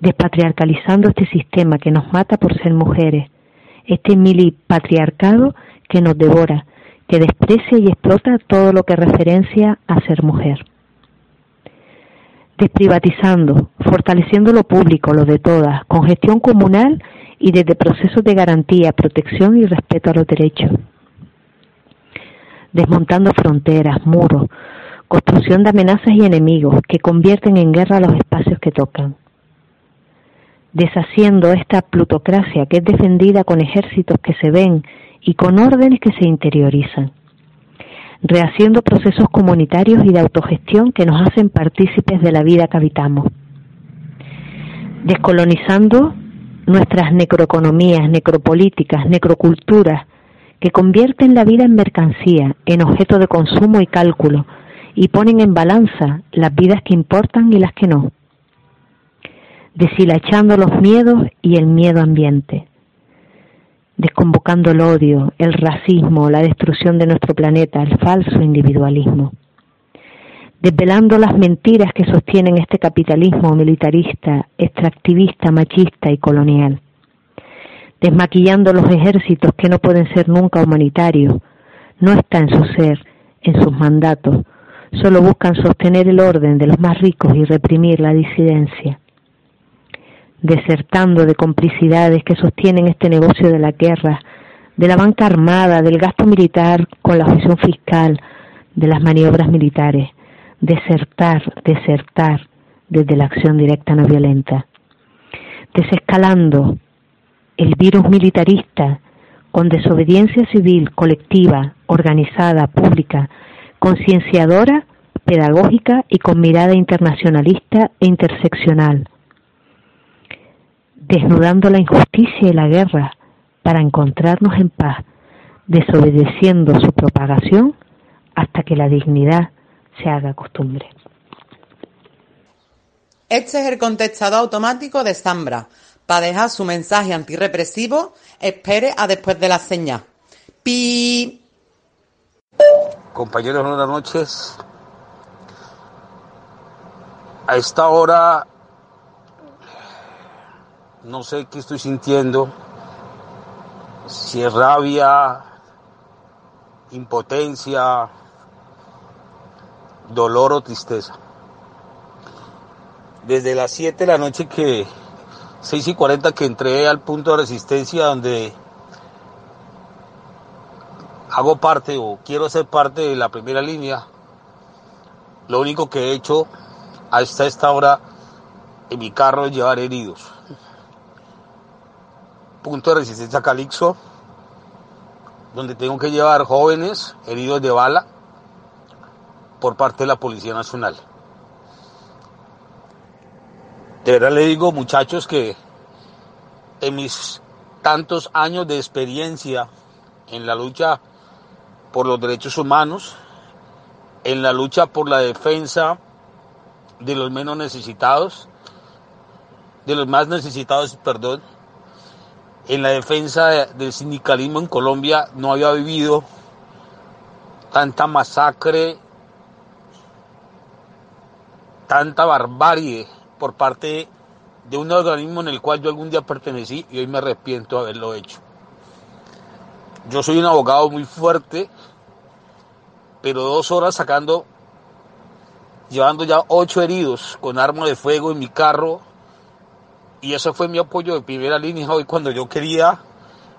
despatriarcalizando este sistema que nos mata por ser mujeres, este milipatriarcado que nos devora, que desprecia y explota todo lo que referencia a ser mujer. Desprivatizando, fortaleciendo lo público, lo de todas, con gestión comunal y desde procesos de garantía, protección y respeto a los derechos. Desmontando fronteras, muros, construcción de amenazas y enemigos que convierten en guerra los espacios que tocan. Deshaciendo esta plutocracia que es defendida con ejércitos que se ven y con órdenes que se interiorizan, rehaciendo procesos comunitarios y de autogestión que nos hacen partícipes de la vida que habitamos, descolonizando nuestras necroeconomías, necropolíticas, necroculturas, que convierten la vida en mercancía, en objeto de consumo y cálculo, y ponen en balanza las vidas que importan y las que no. Deshilachando los miedos y el miedo ambiente, desconvocando el odio, el racismo, la destrucción de nuestro planeta, el falso individualismo, desvelando las mentiras que sostienen este capitalismo militarista, extractivista, machista y colonial, desmaquillando los ejércitos que no pueden ser nunca humanitarios, no está en su ser, en sus mandatos, solo buscan sostener el orden de los más ricos y reprimir la disidencia desertando de complicidades que sostienen este negocio de la guerra, de la banca armada, del gasto militar con la objeción fiscal, de las maniobras militares, desertar, desertar desde la acción directa no violenta, desescalando el virus militarista con desobediencia civil colectiva, organizada, pública, concienciadora, pedagógica y con mirada internacionalista e interseccional, desnudando la injusticia y la guerra para encontrarnos en paz, desobedeciendo su propagación hasta que la dignidad se haga costumbre. Este es el contestador automático de Zambra. Para dejar su mensaje antirrepresivo, espere a después de la señal. Pi. Compañeros, buenas noches. A esta hora no sé qué estoy sintiendo, si es rabia, impotencia, dolor o tristeza. Desde las 7 de la noche que, 6 y 40 que entré al punto de resistencia donde hago parte o quiero ser parte de la primera línea, lo único que he hecho hasta esta hora en mi carro es llevar heridos. Punto de resistencia Calixo, donde tengo que llevar jóvenes heridos de bala por parte de la Policía Nacional. De verdad le digo, muchachos, que en mis tantos años de experiencia en la lucha por los derechos humanos, en la lucha por la defensa de los menos necesitados, de los más necesitados, perdón, en la defensa del sindicalismo en Colombia no había vivido tanta masacre, tanta barbarie por parte de un organismo en el cual yo algún día pertenecí y hoy me arrepiento de haberlo hecho. Yo soy un abogado muy fuerte, pero dos horas sacando, llevando ya ocho heridos con arma de fuego en mi carro, y eso fue mi apoyo de primera línea hoy cuando yo quería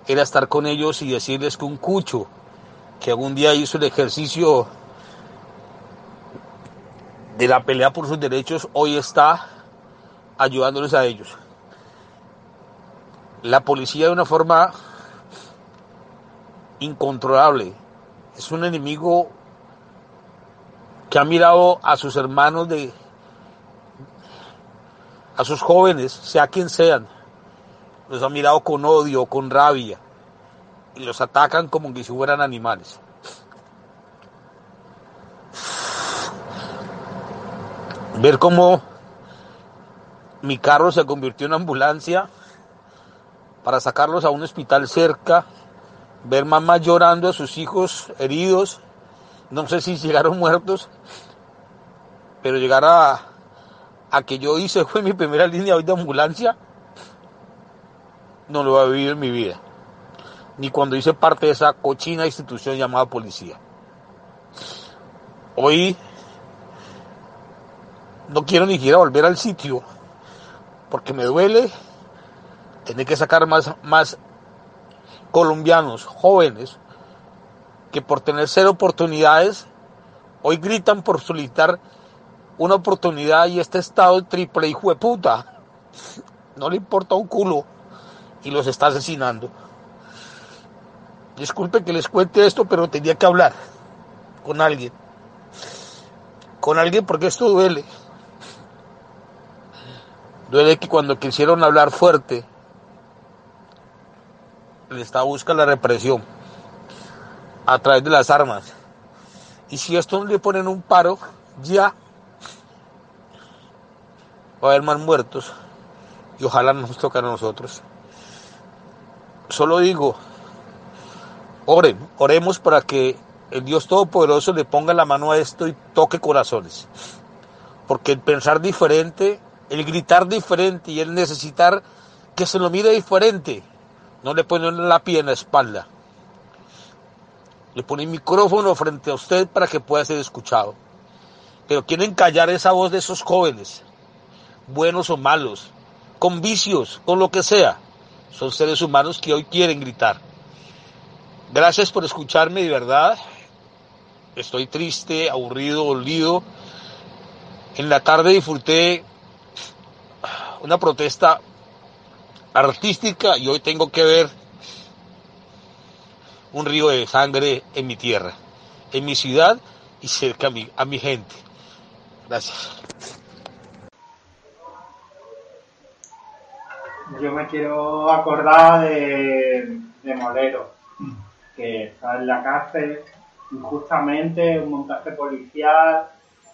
era estar con ellos y decirles que un cucho que algún día hizo el ejercicio de la pelea por sus derechos hoy está ayudándoles a ellos. La policía de una forma incontrolable. Es un enemigo que ha mirado a sus hermanos de a sus jóvenes, sea quien sean, los ha mirado con odio, con rabia, y los atacan como si fueran animales. Ver cómo mi carro se convirtió en ambulancia para sacarlos a un hospital cerca, ver mamás llorando a sus hijos heridos, no sé si llegaron muertos, pero llegar a, a que yo hice fue mi primera línea hoy de ambulancia, no lo he vivido en mi vida. Ni cuando hice parte de esa cochina institución llamada policía. Hoy no quiero ni siquiera volver al sitio porque me duele tener que sacar más, más colombianos jóvenes que por tener cero oportunidades hoy gritan por solicitar una oportunidad y este estado triple hijo de puta no le importa un culo y los está asesinando. Disculpe que les cuente esto, pero tenía que hablar con alguien. Con alguien porque esto duele. Duele que cuando quisieron hablar fuerte, le estaba buscando la represión a través de las armas. Y si esto no le ponen un paro, ya va a haber más muertos y ojalá nos toque a nosotros. Solo digo, oren, oremos para que el Dios Todopoderoso le ponga la mano a esto y toque corazones. Porque el pensar diferente, el gritar diferente y el necesitar que se lo mire diferente, no le pone la pie en la espalda. Le pone el micrófono frente a usted para que pueda ser escuchado. Pero quieren callar esa voz de esos jóvenes buenos o malos, con vicios, con lo que sea. Son seres humanos que hoy quieren gritar. Gracias por escucharme, de verdad. Estoy triste, aburrido, olido, En la tarde disfruté una protesta artística y hoy tengo que ver un río de sangre en mi tierra, en mi ciudad y cerca a mi, a mi gente. Gracias. Yo me quiero acordar de, de Molero, que está en la cárcel injustamente, un montaje policial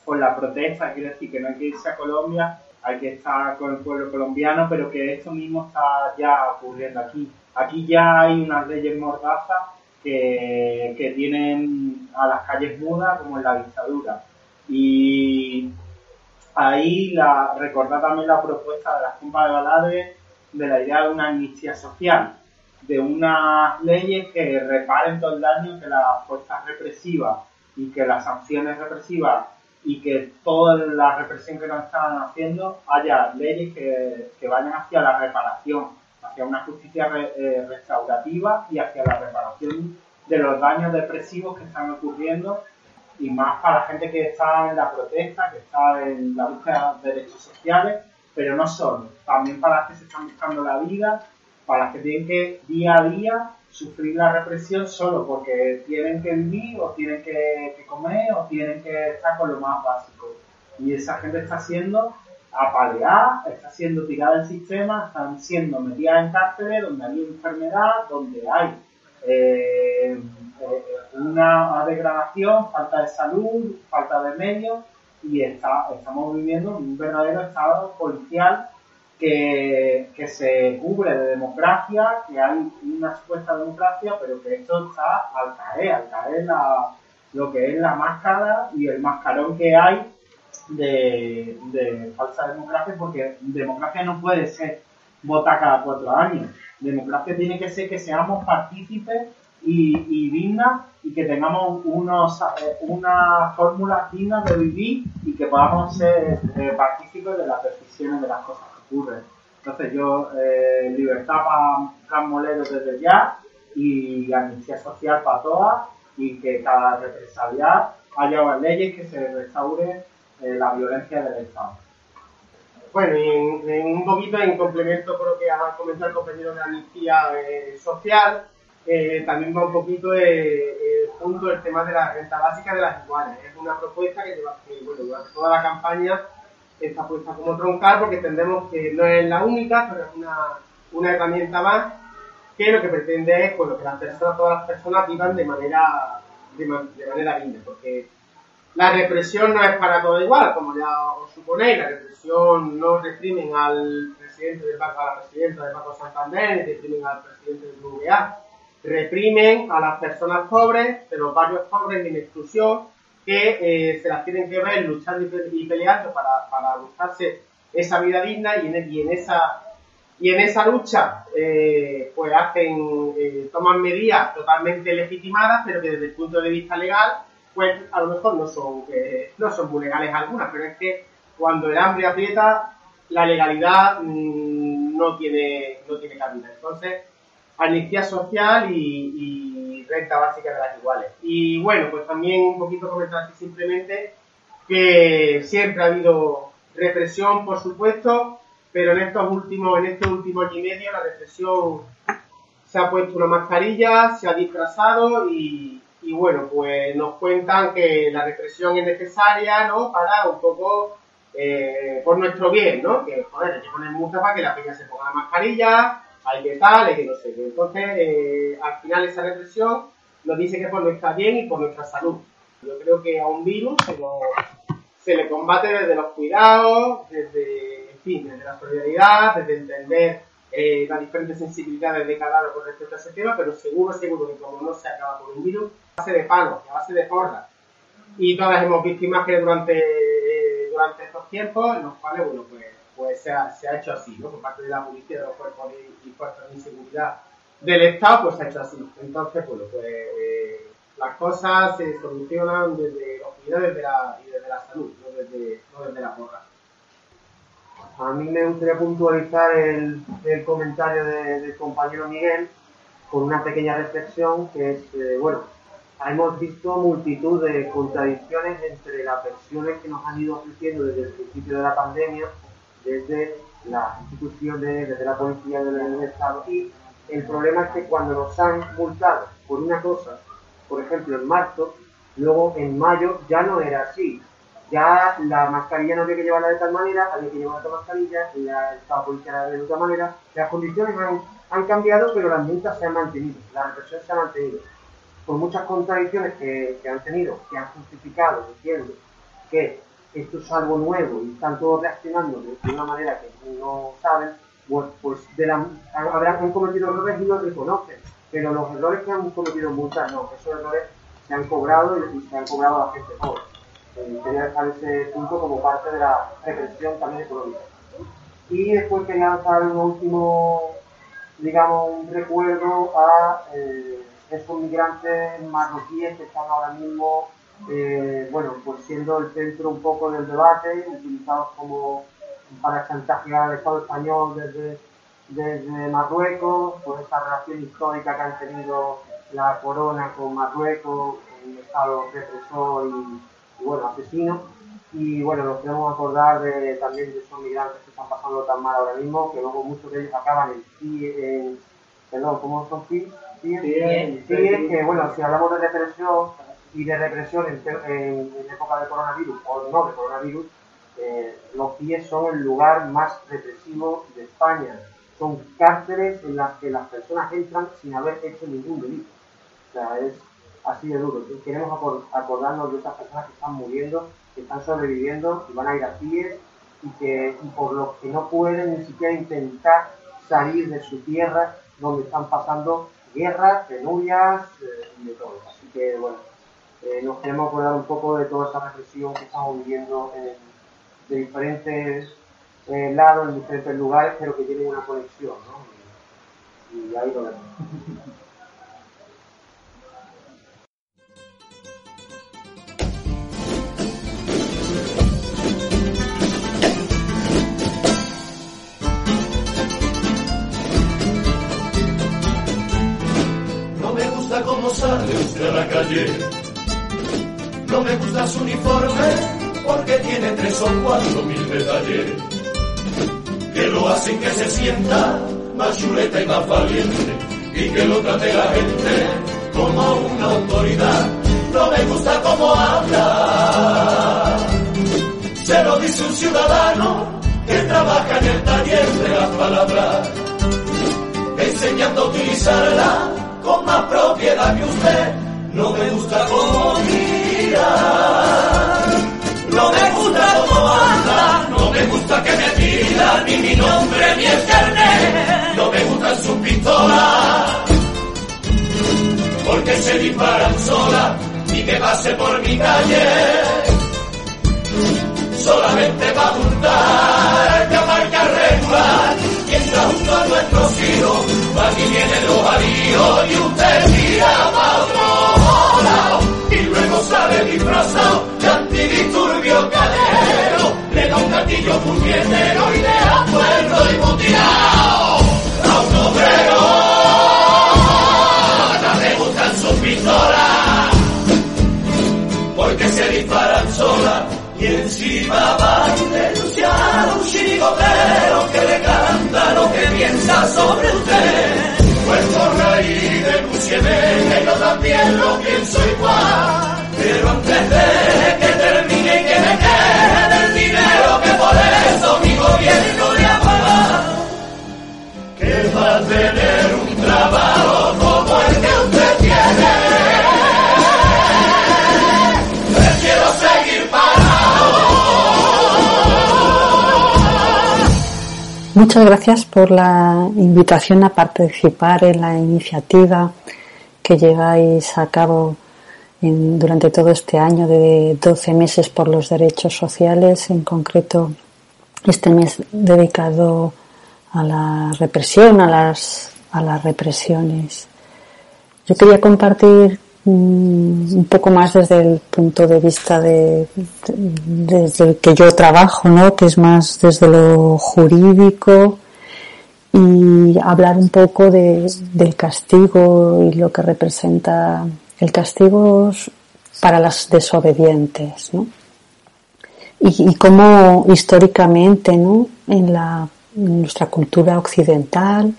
por la protesta, quiere decir que no hay que irse a Colombia, hay que estar con el pueblo colombiano, pero que esto mismo está ya ocurriendo aquí. Aquí ya hay unas leyes mordazas que, que tienen a las calles mudas como en la dictadura. Y ahí la, recordar también la propuesta de las compas de Balade de la idea de una amnistía social, de unas leyes que reparen todo el daño que las fuerzas represivas y que las sanciones represivas y que toda la represión que nos están haciendo haya leyes que, que vayan hacia la reparación, hacia una justicia re- eh, restaurativa y hacia la reparación de los daños depresivos que están ocurriendo y más para la gente que está en la protesta, que está en la búsqueda de derechos sociales, pero no solo, también para las que se están buscando la vida, para las que tienen que día a día sufrir la represión solo porque tienen que vivir o tienen que, comer o tienen que estar con lo más básico. Y esa gente está siendo apaleada, está siendo tirada del sistema, están siendo metidas en cárceles donde hay enfermedad, donde hay eh, eh, una degradación, falta de salud, falta de medios y está, estamos viviendo un verdadero estado policial que, se cubre de democracia, que hay una supuesta democracia, pero que esto está al caer, al caer lo que es la máscara y el mascarón que hay de, falsa democracia, porque democracia no puede ser votar cada cuatro años. Democracia tiene que ser que seamos partícipes y, dignas y que tengamos eh, unas fórmulas dignas de vivir y que podamos ser eh, partícipes de las decisiones de las cosas que ocurren. Entonces yo, eh, libertad para Can Molero desde ya y amnistía social para todas y que cada represaliar haya leyes que se restaure eh, la violencia del Estado. Bueno, y en, en un poquito en complemento con lo que ha comentado el compañero de Amnistía eh, Social, eh, también va un poquito eh, eh, junto el tema de la renta básica de las iguales. Es una propuesta que, lleva, que, bueno, durante toda la campaña está puesta como troncal porque entendemos que no es la única, pero es una, una herramienta más que lo que pretende es bueno, que las personas, todas las personas vivan de manera, de, de manera digna, porque la represión no es para todo igual, como ya os suponéis, la represión no reprimen al presidente del Banco, a la presidenta del Banco Santander, ni reprimen al presidente del BBVA, reprimen a las personas pobres, de los barrios pobres en exclusión, que eh, se las tienen que ver luchando y, pe- y peleando para, para buscarse esa vida digna y en, y en esa y en esa lucha eh, pues hacen eh, toman medidas totalmente legitimadas pero que desde el punto de vista legal pues a lo mejor no son eh, no son muy legales algunas pero es que cuando el hambre aprieta la legalidad mm, no tiene no tiene cabida. Entonces amnistía social y, y renta básica de las iguales y bueno pues también un poquito comentar aquí simplemente que siempre ha habido represión por supuesto pero en estos últimos, en este último año y medio la represión se ha puesto una mascarilla, se ha disfrazado y, y bueno, pues nos cuentan que la represión es necesaria, ¿no? Para un poco eh, por nuestro bien, ¿no? Que joder, hay que poner multa para que la peña se ponga la mascarilla, hay que tal, hay que no sé qué. Entonces, eh, al final esa represión nos dice que por nuestra bien y por nuestra salud. Yo creo que a un virus se, lo- se le combate desde los cuidados, desde, en fin, desde la solidaridad, desde entender eh, las diferentes sensibilidades de cada uno con respecto a ese tema, pero seguro, seguro que como no se acaba con un virus, a base de palos, a base de porras. Y todas hemos visto imágenes durante, eh, durante estos tiempos en los cuales, bueno, pues, pues se, ha, se ha hecho así, ¿no? Por parte de la policía, de los cuerpos y, y fuerzas de inseguridad del Estado, pues se ha hecho así. Entonces, bueno, pues eh, las cosas se solucionan desde los cuidados la, y desde la salud, no desde, no desde la porra. A mí me gustaría puntualizar el, el comentario de- del compañero Miguel con una pequeña reflexión que es, eh, bueno, hemos visto multitud de contradicciones entre las versiones que nos han ido ofreciendo desde el principio de la pandemia, desde las instituciones, desde la policía, desde el Estado. Y el problema es que cuando nos han multado por una cosa, por ejemplo en marzo, luego en mayo ya no era así. Ya la mascarilla no había que llevarla de tal manera, había que llevar otra mascarilla, la Estado policial de otra manera. Las condiciones han, han cambiado, pero las multas se han mantenido, la represión se ha mantenido por muchas contradicciones que, que, han tenido, que han justificado diciendo que esto es algo nuevo y están todos reaccionando de una manera que no saben, pues, pues de la, cometido errores y los reconocen, pero los errores que han cometido muchas no, esos errores se han cobrado y, se han cobrado a la gente pobre. Eh, quería dejar ese punto como parte de la represión también económica. Y después quería dar un último, digamos, un recuerdo a eh, esos migrantes marroquíes que están ahora mismo, eh, bueno, pues siendo el centro un poco del debate, utilizados como para chantajear al Estado español desde, desde Marruecos, por esa relación histórica que han tenido la corona con Marruecos, un Estado represor y, bueno, asesino. Y bueno, nos queremos acordar de, también de esos migrantes que están pasando tan mal ahora mismo, que luego muchos de ellos acaban en, en perdón, ¿cómo son CIE? CIE, que bueno, si hablamos de represión y de represión en, en, época de coronavirus o no de coronavirus, eh, los CIE son el lugar más represivo de España. Son cárceles en las que las personas entran sin haber hecho ningún delito. O sea, es así de duro. Queremos acordarnos de esas personas que están muriendo, que están sobreviviendo y van a ir a CIE y, que, y por los que no pueden ni siquiera intentar salir de su tierra donde están pasando guerras, penurias eh, y de todo. Así que, bueno, eh, nos queremos acordar un poco de toda esa represión que estamos viviendo en, de diferentes eh, lados, en diferentes lugares, pero que tienen una conexión, ¿no? Y, y ahí lo vemos. cómo sale usted a la calle. Me gusta su uniforme porque tiene tres o cuatro mil detalles que lo hacen que se sienta más chuleta y más valiente y que lo trate la gente como una autoridad. No me gusta cómo habla. Se lo dice un ciudadano que trabaja en el taller de las palabras, enseñando a utilizarla con más propiedad que usted. No me gusta cómo no me gusta cómo anda, no me gusta que me pida ni mi nombre ni el carnet, no me gustan sus pistolas, porque se disparan solas y que pase por mi calle. Solamente va a apuntar que aparca regular mientras junto a nuestros hijos aquí vienen los alíos y usted mira para otro lado y luego sale disfrazado de antidisturbio calero le da un gatillo puñetero y le ha puerto y mutilado a un obrero no le gustan sus pistolas porque se disparan solas y encima va a denunciar a un chirigotero que le canta lo que piensa sobre usted. Pues corra y denúncieme que yo también lo pienso igual. Pero antes de que termine y que me quede el dinero que por eso mi gobierno le ha pagado, que va a tener un trabajo Muchas gracias por la invitación a participar en la iniciativa que lleváis a cabo en, durante todo este año de 12 meses por los derechos sociales, en concreto este mes dedicado a la represión, a las, a las represiones. Yo quería compartir un poco más desde el punto de vista de, de, desde el que yo trabajo, ¿no? Que es más desde lo jurídico y hablar un poco de, del castigo y lo que representa el castigo para las desobedientes, ¿no? Y, y cómo históricamente, ¿no? En, la, en nuestra cultura occidental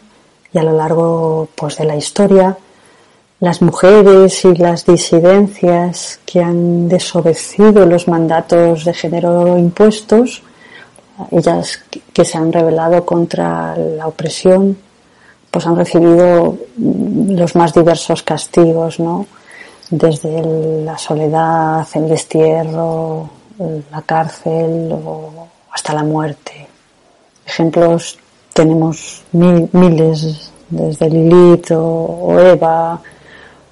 y a lo largo pues, de la historia, las mujeres y las disidencias que han desobedecido los mandatos de género impuestos, ellas que se han rebelado contra la opresión, pues han recibido los más diversos castigos, ¿no? Desde la soledad, el destierro, la cárcel o hasta la muerte. Ejemplos tenemos miles, desde Lilith o Eva,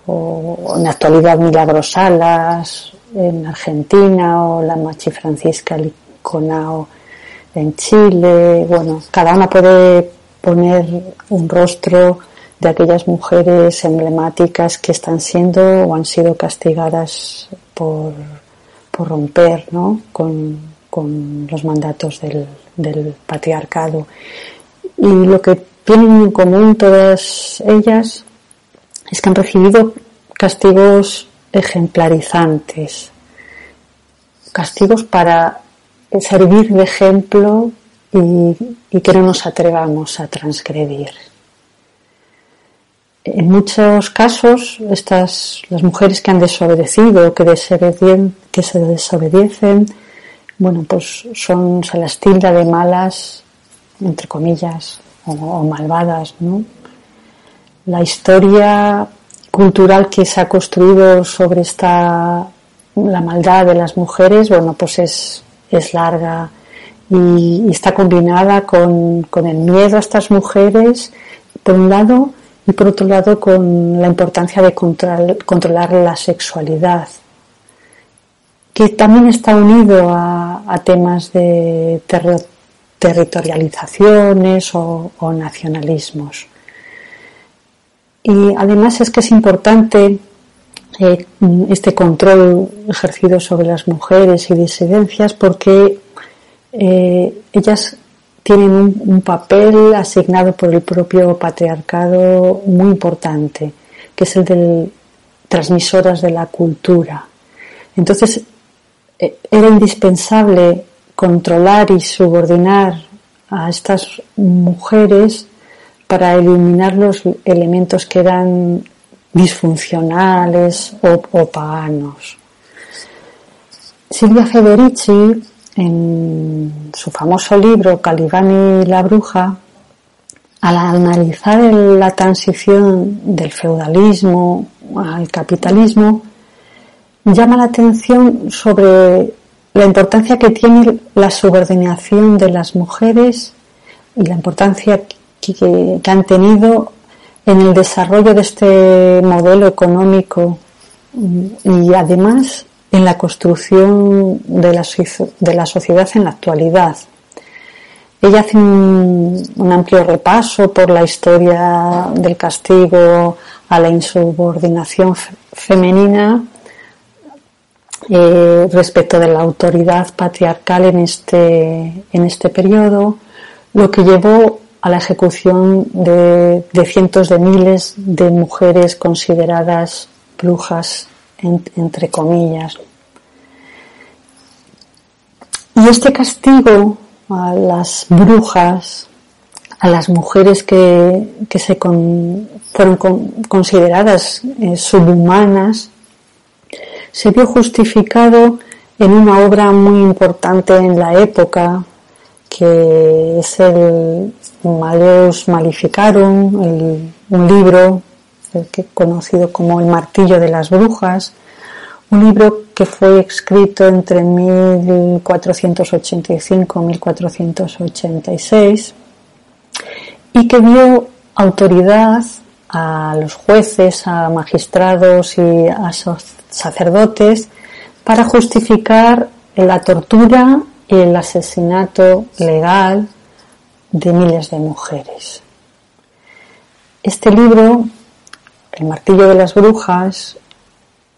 o en actualidad Milagros Salas en Argentina o la Machi Francisca Liconao en Chile. Bueno, cada una puede poner un rostro de aquellas mujeres emblemáticas que están siendo o han sido castigadas por, por romper ¿no? con, con los mandatos del patriarcado. Y lo que tienen en común todas ellas es que han recibido castigos ejemplarizantes, castigos para servir de ejemplo y, que no nos atrevamos a transgredir. En muchos casos, estas, las mujeres que han desobedecido, que, que se desobedecen, bueno, pues son, se las tilda de malas, entre comillas, o malvadas, ¿no? La historia cultural que se ha construido sobre esta la maldad de las mujeres, bueno, pues es, es larga y, está combinada con, con, el miedo a estas mujeres, por un lado, y por otro lado con la importancia de controlar la sexualidad, que también está unido a, temas de territorializaciones o nacionalismos. Y además es que es importante eh, este control ejercido sobre las mujeres y disidencias porque eh, ellas tienen un, papel asignado por el propio patriarcado muy importante, que es el de transmisoras de la cultura. Entonces, eh, era indispensable controlar y subordinar a estas mujeres para eliminar los elementos que eran disfuncionales o, paganos. Silvia Federici, en su famoso libro Calibani y la bruja, al analizar la transición del feudalismo al capitalismo, llama la atención sobre la importancia que tiene la subordinación de las mujeres y la importancia que, han tenido en el desarrollo de este modelo económico y además en la construcción de la, de la sociedad en la actualidad. Ella hace un, amplio repaso por la historia del castigo a la insubordinación femenina eh, respecto de la autoridad patriarcal en este, en este periodo, lo que llevó a la ejecución de, cientos de miles de mujeres consideradas brujas, entre comillas. Y este castigo a las brujas, a las mujeres que, se fueron consideradas eh, subhumanas, se vio justificado en una obra muy importante en la época, que es el Maleus Malificarum, un libro que conocido como El martillo de las brujas, un libro que fue escrito entre 1485 y 1486 y que dio autoridad a los jueces, a magistrados y a sacerdotes para justificar la tortura y el asesinato legal de miles de mujeres. Este libro, El martillo de las brujas,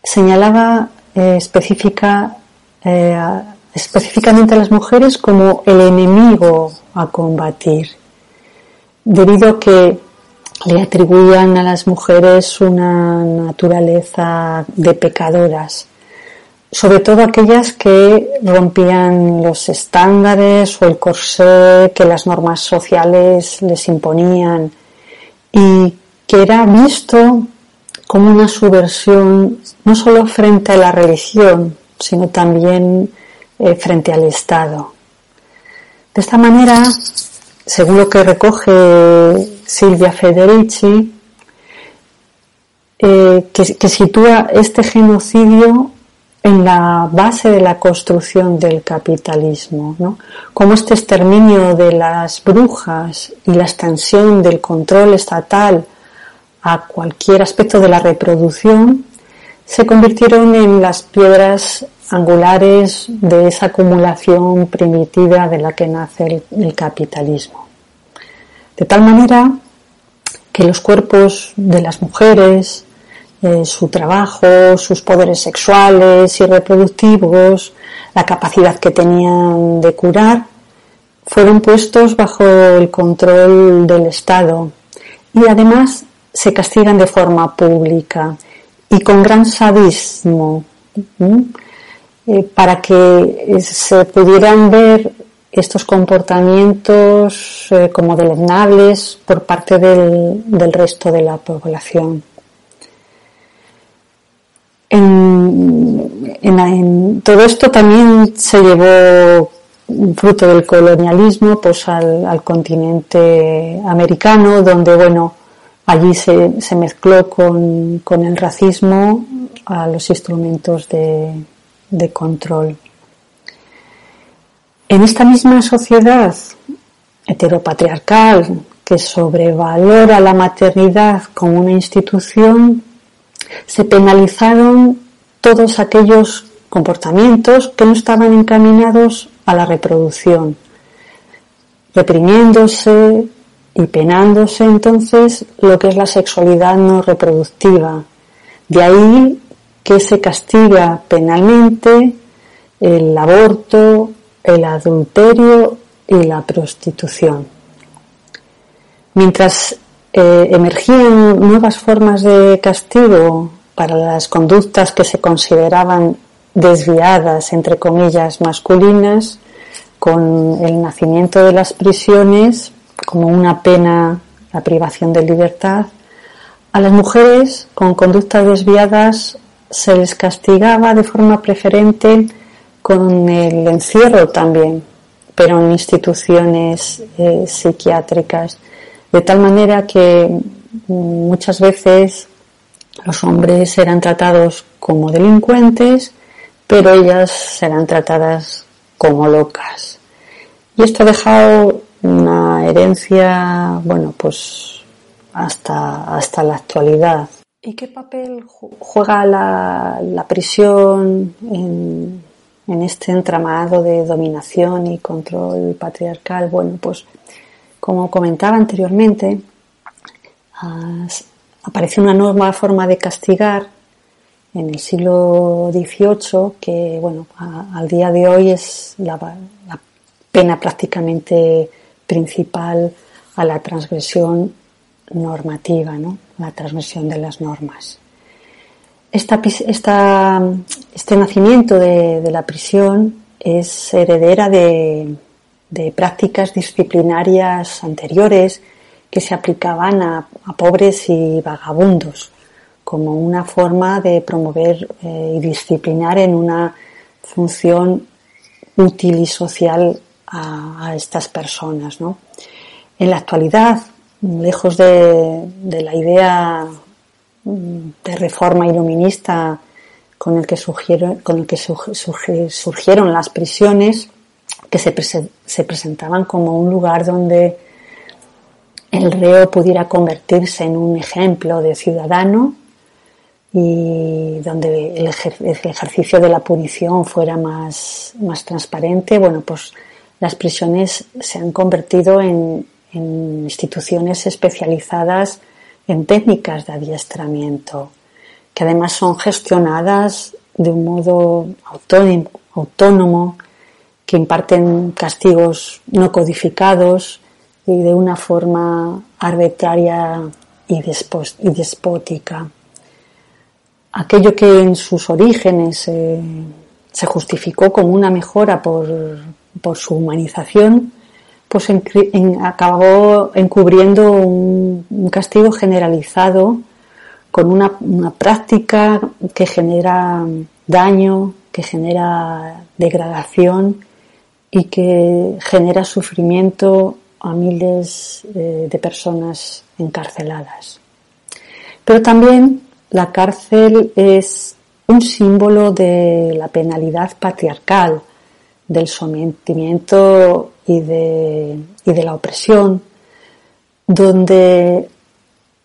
señalaba eh, eh, específicamente a las mujeres como el enemigo a combatir, debido a que le atribuían a las mujeres una naturaleza de pecadoras, sobre todo aquellas que rompían los estándares o el corsé que las normas sociales les imponían y que era visto como una subversión no solo frente a la religión, sino también eh, frente al Estado. De esta manera, según lo que recoge Silvia Federici, eh, que, sitúa este genocidio en la base de la construcción del capitalismo, ¿no? como este exterminio de las brujas y la extensión del control estatal a cualquier aspecto de la reproducción se convirtieron en las piedras angulares de esa acumulación primitiva de la que nace el, capitalismo. De tal manera que los cuerpos de las mujeres, su trabajo, sus poderes sexuales y reproductivos, la capacidad que tenían de curar, fueron puestos bajo el control del Estado y además se castigan de forma pública y con gran sadismo eh, para que se pudieran ver estos comportamientos eh, como deleznables por parte del, resto de la población. En, todo esto también se llevó fruto del colonialismo pues al, al continente americano donde bueno allí se, se mezcló con, con, el racismo a los instrumentos de, de control. En esta misma sociedad heteropatriarcal que sobrevalora la maternidad como una institución, se penalizaron todos aquellos comportamientos que no estaban encaminados a la reproducción, reprimiéndose y penándose entonces lo que es la sexualidad no reproductiva. De ahí que se castiga penalmente el aborto, el adulterio y la prostitución. Mientras eh, emergían nuevas formas de castigo para las conductas que se consideraban desviadas, entre comillas, masculinas, con el nacimiento de las prisiones como una pena, la privación de libertad, a las mujeres con conductas desviadas se les castigaba de forma preferente con el encierro también, pero en instituciones eh, psiquiátricas, de tal manera que muchas veces los hombres eran tratados como delincuentes, pero ellas serán tratadas como locas. Y esto ha dejado una herencia, bueno, pues hasta, hasta la actualidad. ¿Y qué papel juega la, prisión en, este entramado de dominación y control patriarcal? Bueno, pues como comentaba anteriormente, apareció una nueva forma de castigar en el siglo XVIII que, bueno, al día de hoy es la, pena prácticamente principal a la transgresión normativa, ¿no? la transmisión de las normas. Este nacimiento de, la prisión es heredera de, prácticas disciplinarias anteriores que se aplicaban a, pobres y vagabundos como una forma de promover eh, y disciplinar en una función útil y social a, a estas personas. ¿no? En la actualidad, lejos de, la idea mm, de reforma iluminista con el que con el que surgieron las prisiones, que se, se, presentaban como un lugar donde el reo pudiera convertirse en un ejemplo de ciudadano y donde el, ejercicio de la punición fuera más, más transparente, bueno, pues las prisiones se han convertido en instituciones especializadas en técnicas de adiestramiento, que además son gestionadas de un modo autónomo, que imparten castigos no codificados y de una forma arbitraria y, despótica. Aquello que en sus orígenes se justificó como una mejora por, su humanización, pues acabó encubriendo un, castigo generalizado con una, una, práctica que genera daño, que genera degradación y que genera sufrimiento a miles eh, de personas encarceladas. Pero también la cárcel es un símbolo de la penalidad patriarcal, del sometimiento y de, la opresión, donde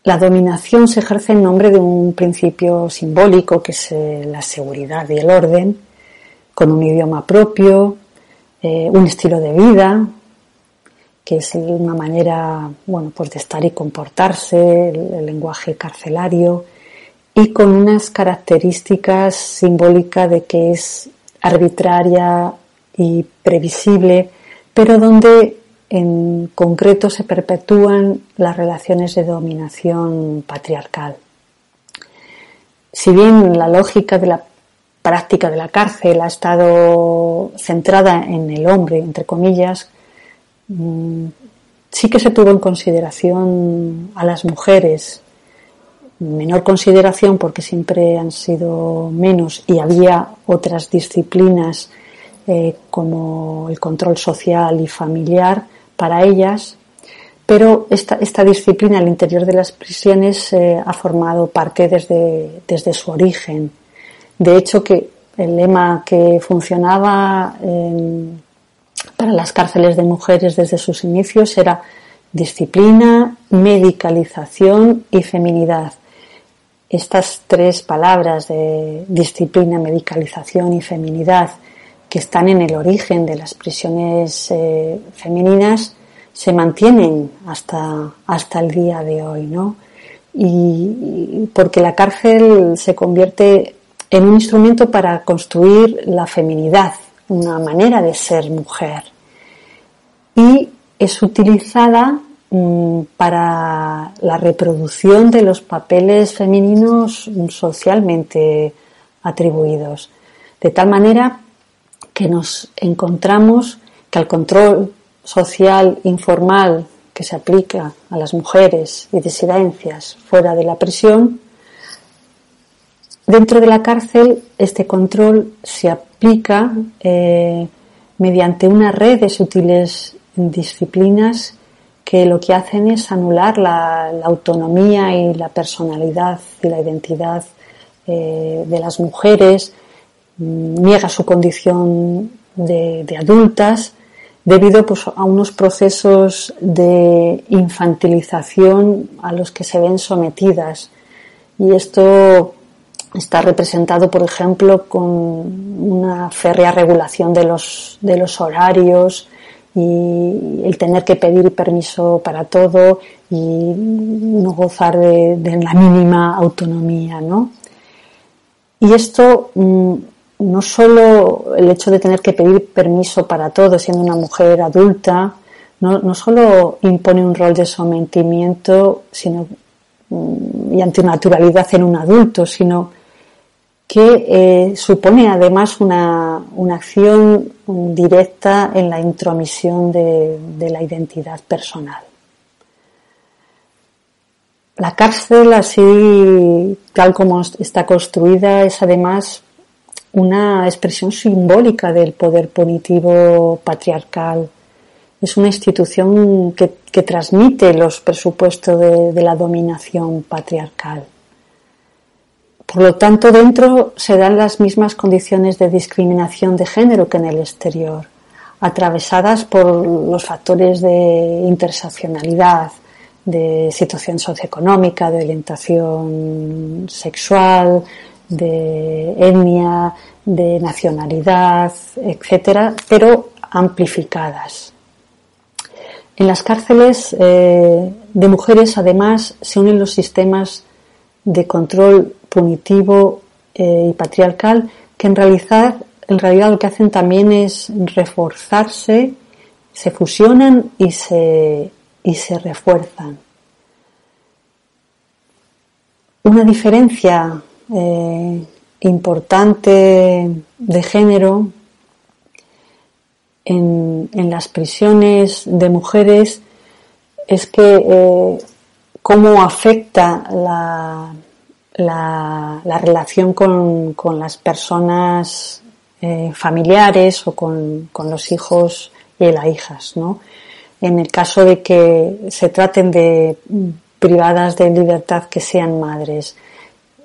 la dominación se ejerce en nombre de un principio simbólico que es eh, la seguridad y el orden, con un idioma propio, eh, un estilo de vida, que es una manera, bueno, pues de estar y comportarse, el, lenguaje carcelario, y con unas características simbólicas de que es arbitraria y previsible, pero donde en concreto se perpetúan las relaciones de dominación patriarcal. Si bien la lógica de la práctica de la cárcel ha estado centrada en el hombre, entre comillas, mm, sí que se tuvo en consideración a las mujeres, menor consideración porque siempre han sido menos y había otras disciplinas eh, como el control social y familiar para ellas, pero esta, disciplina al interior de las prisiones eh, ha formado parte desde, desde su origen de hecho, que el lema que funcionaba para las cárceles de mujeres desde sus inicios era disciplina, medicalización y feminidad. Estas tres palabras de disciplina, medicalización y feminidad que están en el origen de las prisiones eh, femeninas se mantienen hasta, hasta el día de hoy, ¿no? y porque la cárcel se convierte en un instrumento para construir la feminidad, una manera de ser mujer. Y es utilizada mm, para la reproducción de los papeles femeninos socialmente atribuidos. De tal manera que nos encontramos que al control social informal que se aplica a las mujeres y disidencias fuera de la prisión Dentro de la cárcel, este control se aplica eh, mediante una red de sutiles disciplinas que lo que hacen es anular la, autonomía y la personalidad y la identidad eh, de las mujeres, mm, niega su condición de, adultas debido pues, a unos procesos de infantilización a los que se ven sometidas. Y esto está representado, por ejemplo, con una férrea regulación de los, de los horarios y el tener que pedir permiso para todo y no gozar de, la mínima autonomía, ¿no? Y esto mm, no solo el hecho de tener que pedir permiso para todo siendo una mujer adulta, no, no solo impone un rol de sometimiento sino, mm, y antinaturalidad en un adulto, sino que eh, supone además una, acción directa en la intromisión de, la identidad personal. La cárcel, así tal como está construida, es además una expresión simbólica del poder punitivo patriarcal. Es una institución que, transmite los presupuestos de la dominación patriarcal. Por lo tanto, dentro se dan las mismas condiciones de discriminación de género que en el exterior, atravesadas por los factores de interseccionalidad, de situación socioeconómica, de orientación sexual, de etnia, de nacionalidad, etcétera, pero amplificadas. En las cárceles eh, de mujeres, además, se unen los sistemas de control punitivo eh, y patriarcal que en realidad, en realidad lo que hacen también es reforzarse, se fusionan y se, y se refuerzan. una diferencia eh, importante de género en, las prisiones de mujeres es que eh, cómo afecta la, la, relación con, las personas eh, familiares o con, los hijos y las hijas, ¿no? En el caso de que se traten de privadas de libertad que sean madres.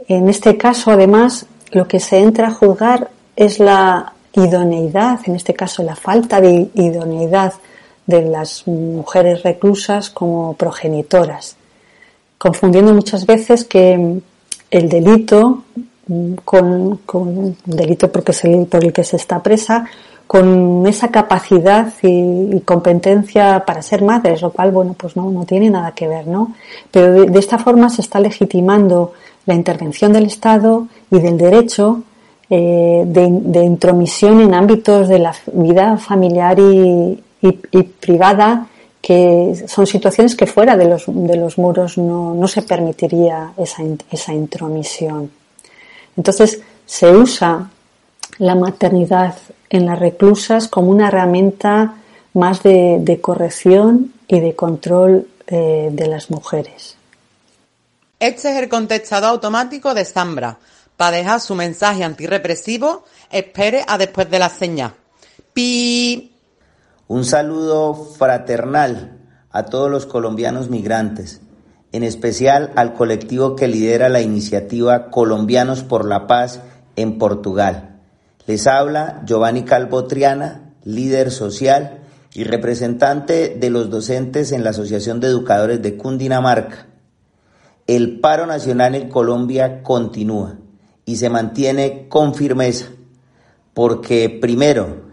En este caso, además, lo que se entra a juzgar es la idoneidad, en este caso la falta de idoneidad de las mujeres reclusas como progenitoras, confundiendo muchas veces que el delito con, con delito porque es el, por el que se está presa, con esa capacidad y, competencia para ser madres, lo cual, bueno, pues no, no tiene nada que ver, ¿no? Pero de, esta forma se está legitimando la intervención del Estado y del derecho eh, de, intromisión en ámbitos de la vida familiar y, privada que son situaciones que fuera de los, de los muros no, no se permitiría esa, esa intromisión. Entonces se usa la maternidad en las reclusas como una herramienta más de, corrección y de control eh, de las mujeres. Este es el contestador automático de Zambra. Para dejar su mensaje antirrepresivo, espere a después de la señal. Pi. Un saludo fraternal a todos los colombianos migrantes, en especial al colectivo que lidera la iniciativa Colombianos por la Paz en Portugal les habla Giovanni Calvo Triana, líder social y representante de los docentes en la Asociación de Educadores de Cundinamarca. El paro nacional en Colombia continúa y se mantiene con firmeza, porque primero,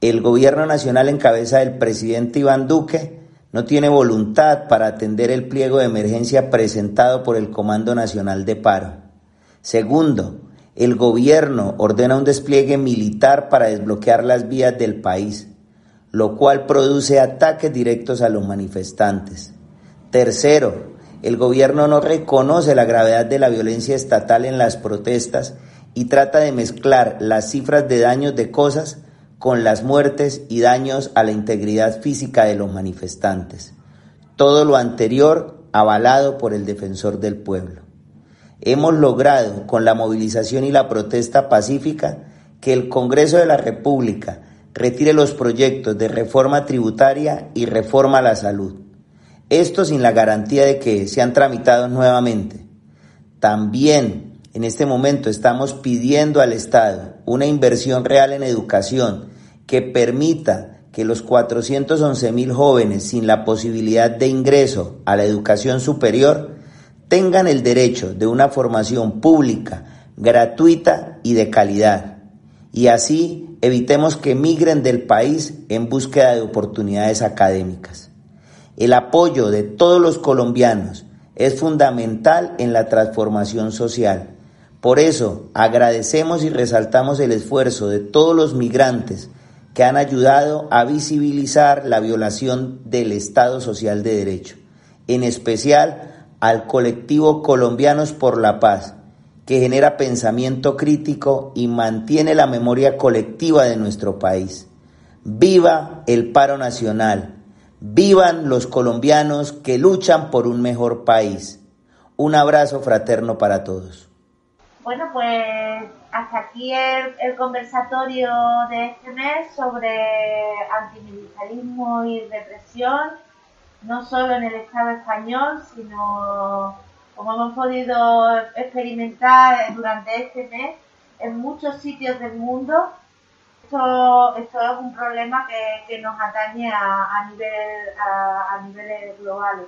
el gobierno nacional en cabeza del presidente Iván Duque no tiene voluntad para atender el pliego de emergencia presentado por el Comando Nacional de Paro. Segundo, el gobierno ordena un despliegue militar para desbloquear las vías del país, lo cual produce ataques directos a los manifestantes. Tercero, el gobierno no reconoce la gravedad de la violencia estatal en las protestas y trata de mezclar las cifras de daños de cosas con las muertes y daños a la integridad física de los manifestantes. Todo lo anterior avalado por el defensor del pueblo. Hemos logrado, con la movilización y la protesta pacífica, que el Congreso de la República retire los proyectos de reforma tributaria y reforma a la salud. Esto sin la garantía de que sean tramitados nuevamente. También en este momento estamos pidiendo al Estado una inversión real en educación que permita que los 411 mil jóvenes sin la posibilidad de ingreso a la educación superior tengan el derecho de una formación pública, gratuita y de calidad. Y así evitemos que migren del país en búsqueda de oportunidades académicas. El apoyo de todos los colombianos es fundamental en la transformación social. Por eso agradecemos y resaltamos el esfuerzo de todos los migrantes que han ayudado a visibilizar la violación del Estado Social de Derecho, en especial al colectivo Colombianos por la Paz, que genera pensamiento crítico y mantiene la memoria colectiva de nuestro país. Viva el paro nacional, vivan los colombianos que luchan por un mejor país. Un abrazo fraterno para todos. Bueno, pues hasta aquí el, el conversatorio de este mes sobre antimilitarismo y represión no solo en el Estado español, sino como hemos podido experimentar durante este mes en muchos sitios del mundo. Esto, esto es un problema que, nos atañe a, nivel, a, niveles globales.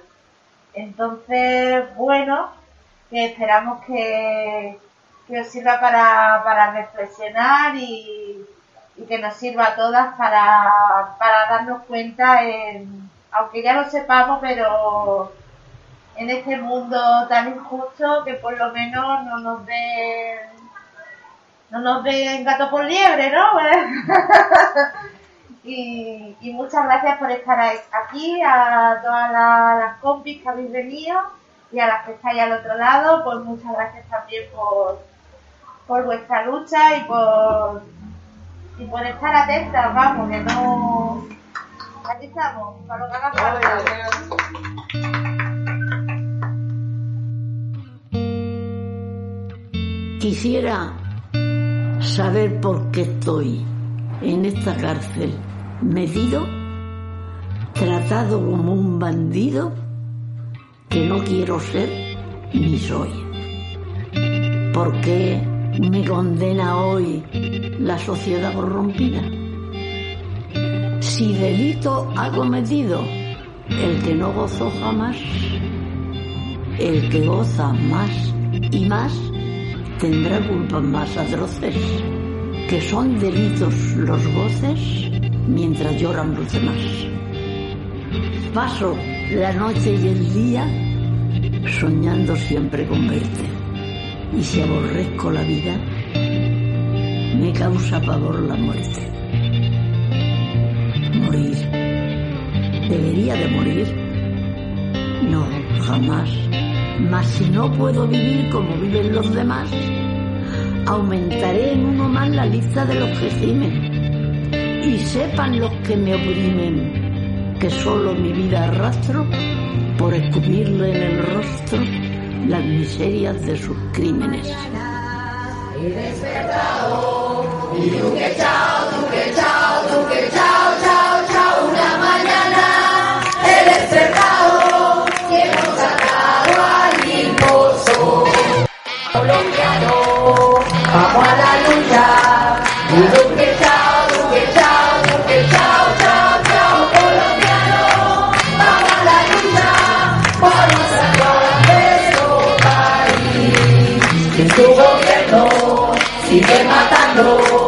Entonces, bueno, que esperamos que, os sirva para, reflexionar y, que nos sirva a todas para, para darnos cuenta en aunque ya lo sepamos, pero en este mundo tan injusto que por lo menos no nos den no nos den gato por liebre, ¿no? y, muchas gracias por estar aquí, a todas las, compis que habéis venido y a las que estáis al otro lado, pues muchas gracias también por, por vuestra lucha y por, y por estar atentas, vamos, que no... Aquí estamos, para lo que haga falta. Quisiera saber por qué estoy en esta cárcel, medido, tratado como un bandido que no quiero ser ni soy. ¿Por qué me condena hoy la sociedad corrompida? Si delito ha cometido el que no gozó jamás, el que goza más y más tendrá culpas más atroces, que son delitos los goces mientras lloran los demás. Paso la noche y el día soñando siempre con verte. Y si aborrezco la vida, me causa pavor la muerte. Morir. ¿Debería de morir? No, jamás. Mas si no puedo vivir como viven los demás, aumentaré en uno más la lista de los que gimen. Y sepan los que me oprimen que solo mi vida arrastro por escupirle en el rostro las miserias de sus crímenes. He despertado y duque chao, sigue matando